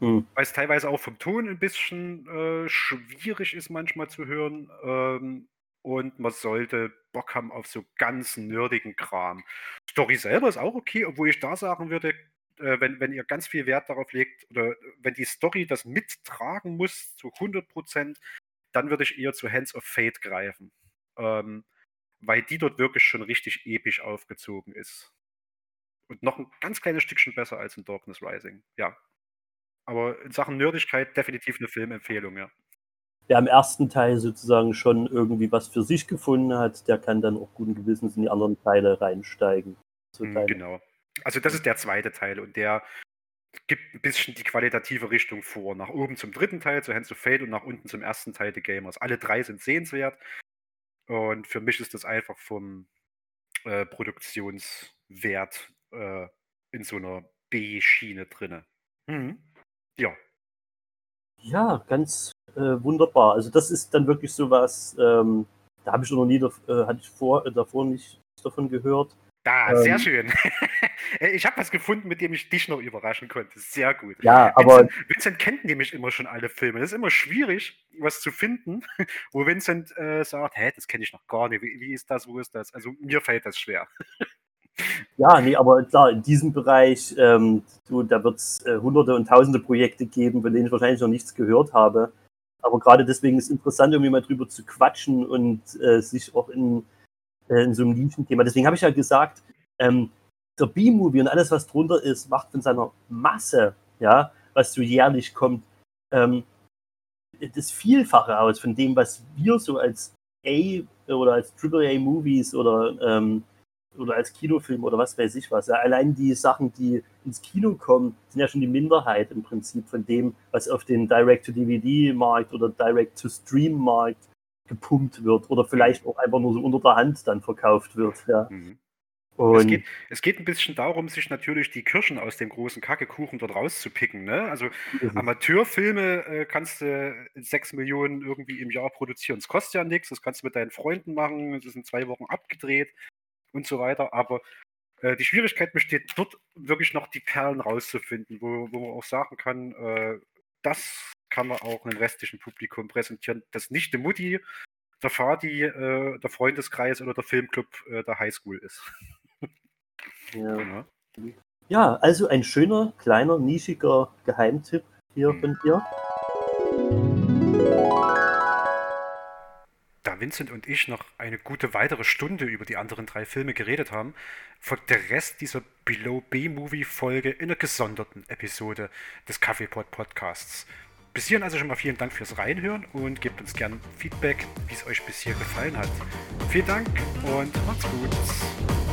Hm. weil es teilweise auch vom Ton ein bisschen äh, schwierig ist manchmal zu hören. Ähm, und man sollte Bock haben auf so ganz nerdigen Kram. Story selber ist auch okay, obwohl ich da sagen würde, äh, wenn, wenn ihr ganz viel Wert darauf legt, oder wenn die Story das mittragen muss zu 100%, dann würde ich eher zu Hands of Fate greifen. Ähm, weil die dort wirklich schon richtig episch aufgezogen ist. Und noch ein ganz kleines Stückchen besser als in Darkness Rising. Ja. Aber in Sachen Nerdigkeit definitiv eine Filmempfehlung, ja. Wer im ersten Teil sozusagen schon irgendwie was für sich gefunden hat, der kann dann auch guten Gewissens in die anderen Teile reinsteigen. So Teile. Genau. Also das ist der zweite Teil und der gibt ein bisschen die qualitative Richtung vor. Nach oben zum dritten Teil, zu Hands of Fate und nach unten zum ersten Teil The Gamers. Alle drei sind sehenswert und für mich ist das einfach vom äh, Produktionswert äh, in so einer B-Schiene drinne. Mhm. Ja. Ja, ganz äh, wunderbar. Also das ist dann wirklich sowas, ähm, da habe ich noch nie, äh, hatte ich vor, äh, davor nicht davon gehört. Da, sehr Ähm, schön. ich habe was gefunden, mit dem ich dich noch überraschen konnte. Sehr gut. Ja, aber- Vincent, Vincent kennt nämlich immer schon alle Filme. Das ist immer schwierig, was zu finden, wo Vincent äh, sagt, hä, das kenne ich noch gar nicht. Wie, wie ist das, wo ist das? Also mir fällt das schwer. Ja, nee, aber klar, in diesem Bereich, ähm, du, da wird es äh, hunderte und tausende Projekte geben, von denen ich wahrscheinlich noch nichts gehört habe. Aber gerade deswegen ist es interessant, irgendwie mal drüber zu quatschen und äh, sich auch in, äh, in so einem Nischenthema. Deswegen habe ich ja gesagt, ähm, der B-Movie und alles, was drunter ist, macht von seiner Masse, ja, was so jährlich kommt, ähm, das Vielfache aus von dem, was wir so als A oder als AAA-Movies oder, ähm, oder als Kinofilm oder was weiß ich was. Ja, allein die Sachen, die ins Kino kommen, sind ja schon die Minderheit im Prinzip von dem, was auf den Direct-to-DVD-Markt oder Direct-to-Stream-Markt gepumpt wird oder vielleicht auch einfach nur so unter der Hand dann verkauft wird. Ja. Mhm. Es geht, es geht ein bisschen darum, sich natürlich die Kirschen aus dem großen Kackekuchen dort rauszupicken. Ne? Also Mhm. Amateurfilme äh, kannst du 6 Millionen irgendwie im Jahr produzieren. Das kostet ja nichts, das kannst du mit deinen Freunden machen, es ist in zwei Wochen abgedreht und so weiter. Aber äh, die Schwierigkeit besteht dort wirklich noch die Perlen rauszufinden, wo, wo man auch sagen kann, äh, das kann man auch einem restlichen Publikum präsentieren, das nicht die Mutti, der Vati, äh, der Freundeskreis oder der Filmclub äh, der Highschool ist. Ja. Ja. ja, also ein schöner, kleiner, nischiger Geheimtipp hier Mhm. von dir. Da Vincent und ich noch eine gute weitere Stunde über die anderen drei Filme geredet haben, folgt der Rest dieser Below B-Movie-Folge in einer gesonderten Episode des Kaffeepot Podcasts. Bis hierhin also schon mal vielen Dank fürs Reinhören und gebt uns gern Feedback, wie es euch bis hier gefallen hat. Vielen Dank und macht's gut.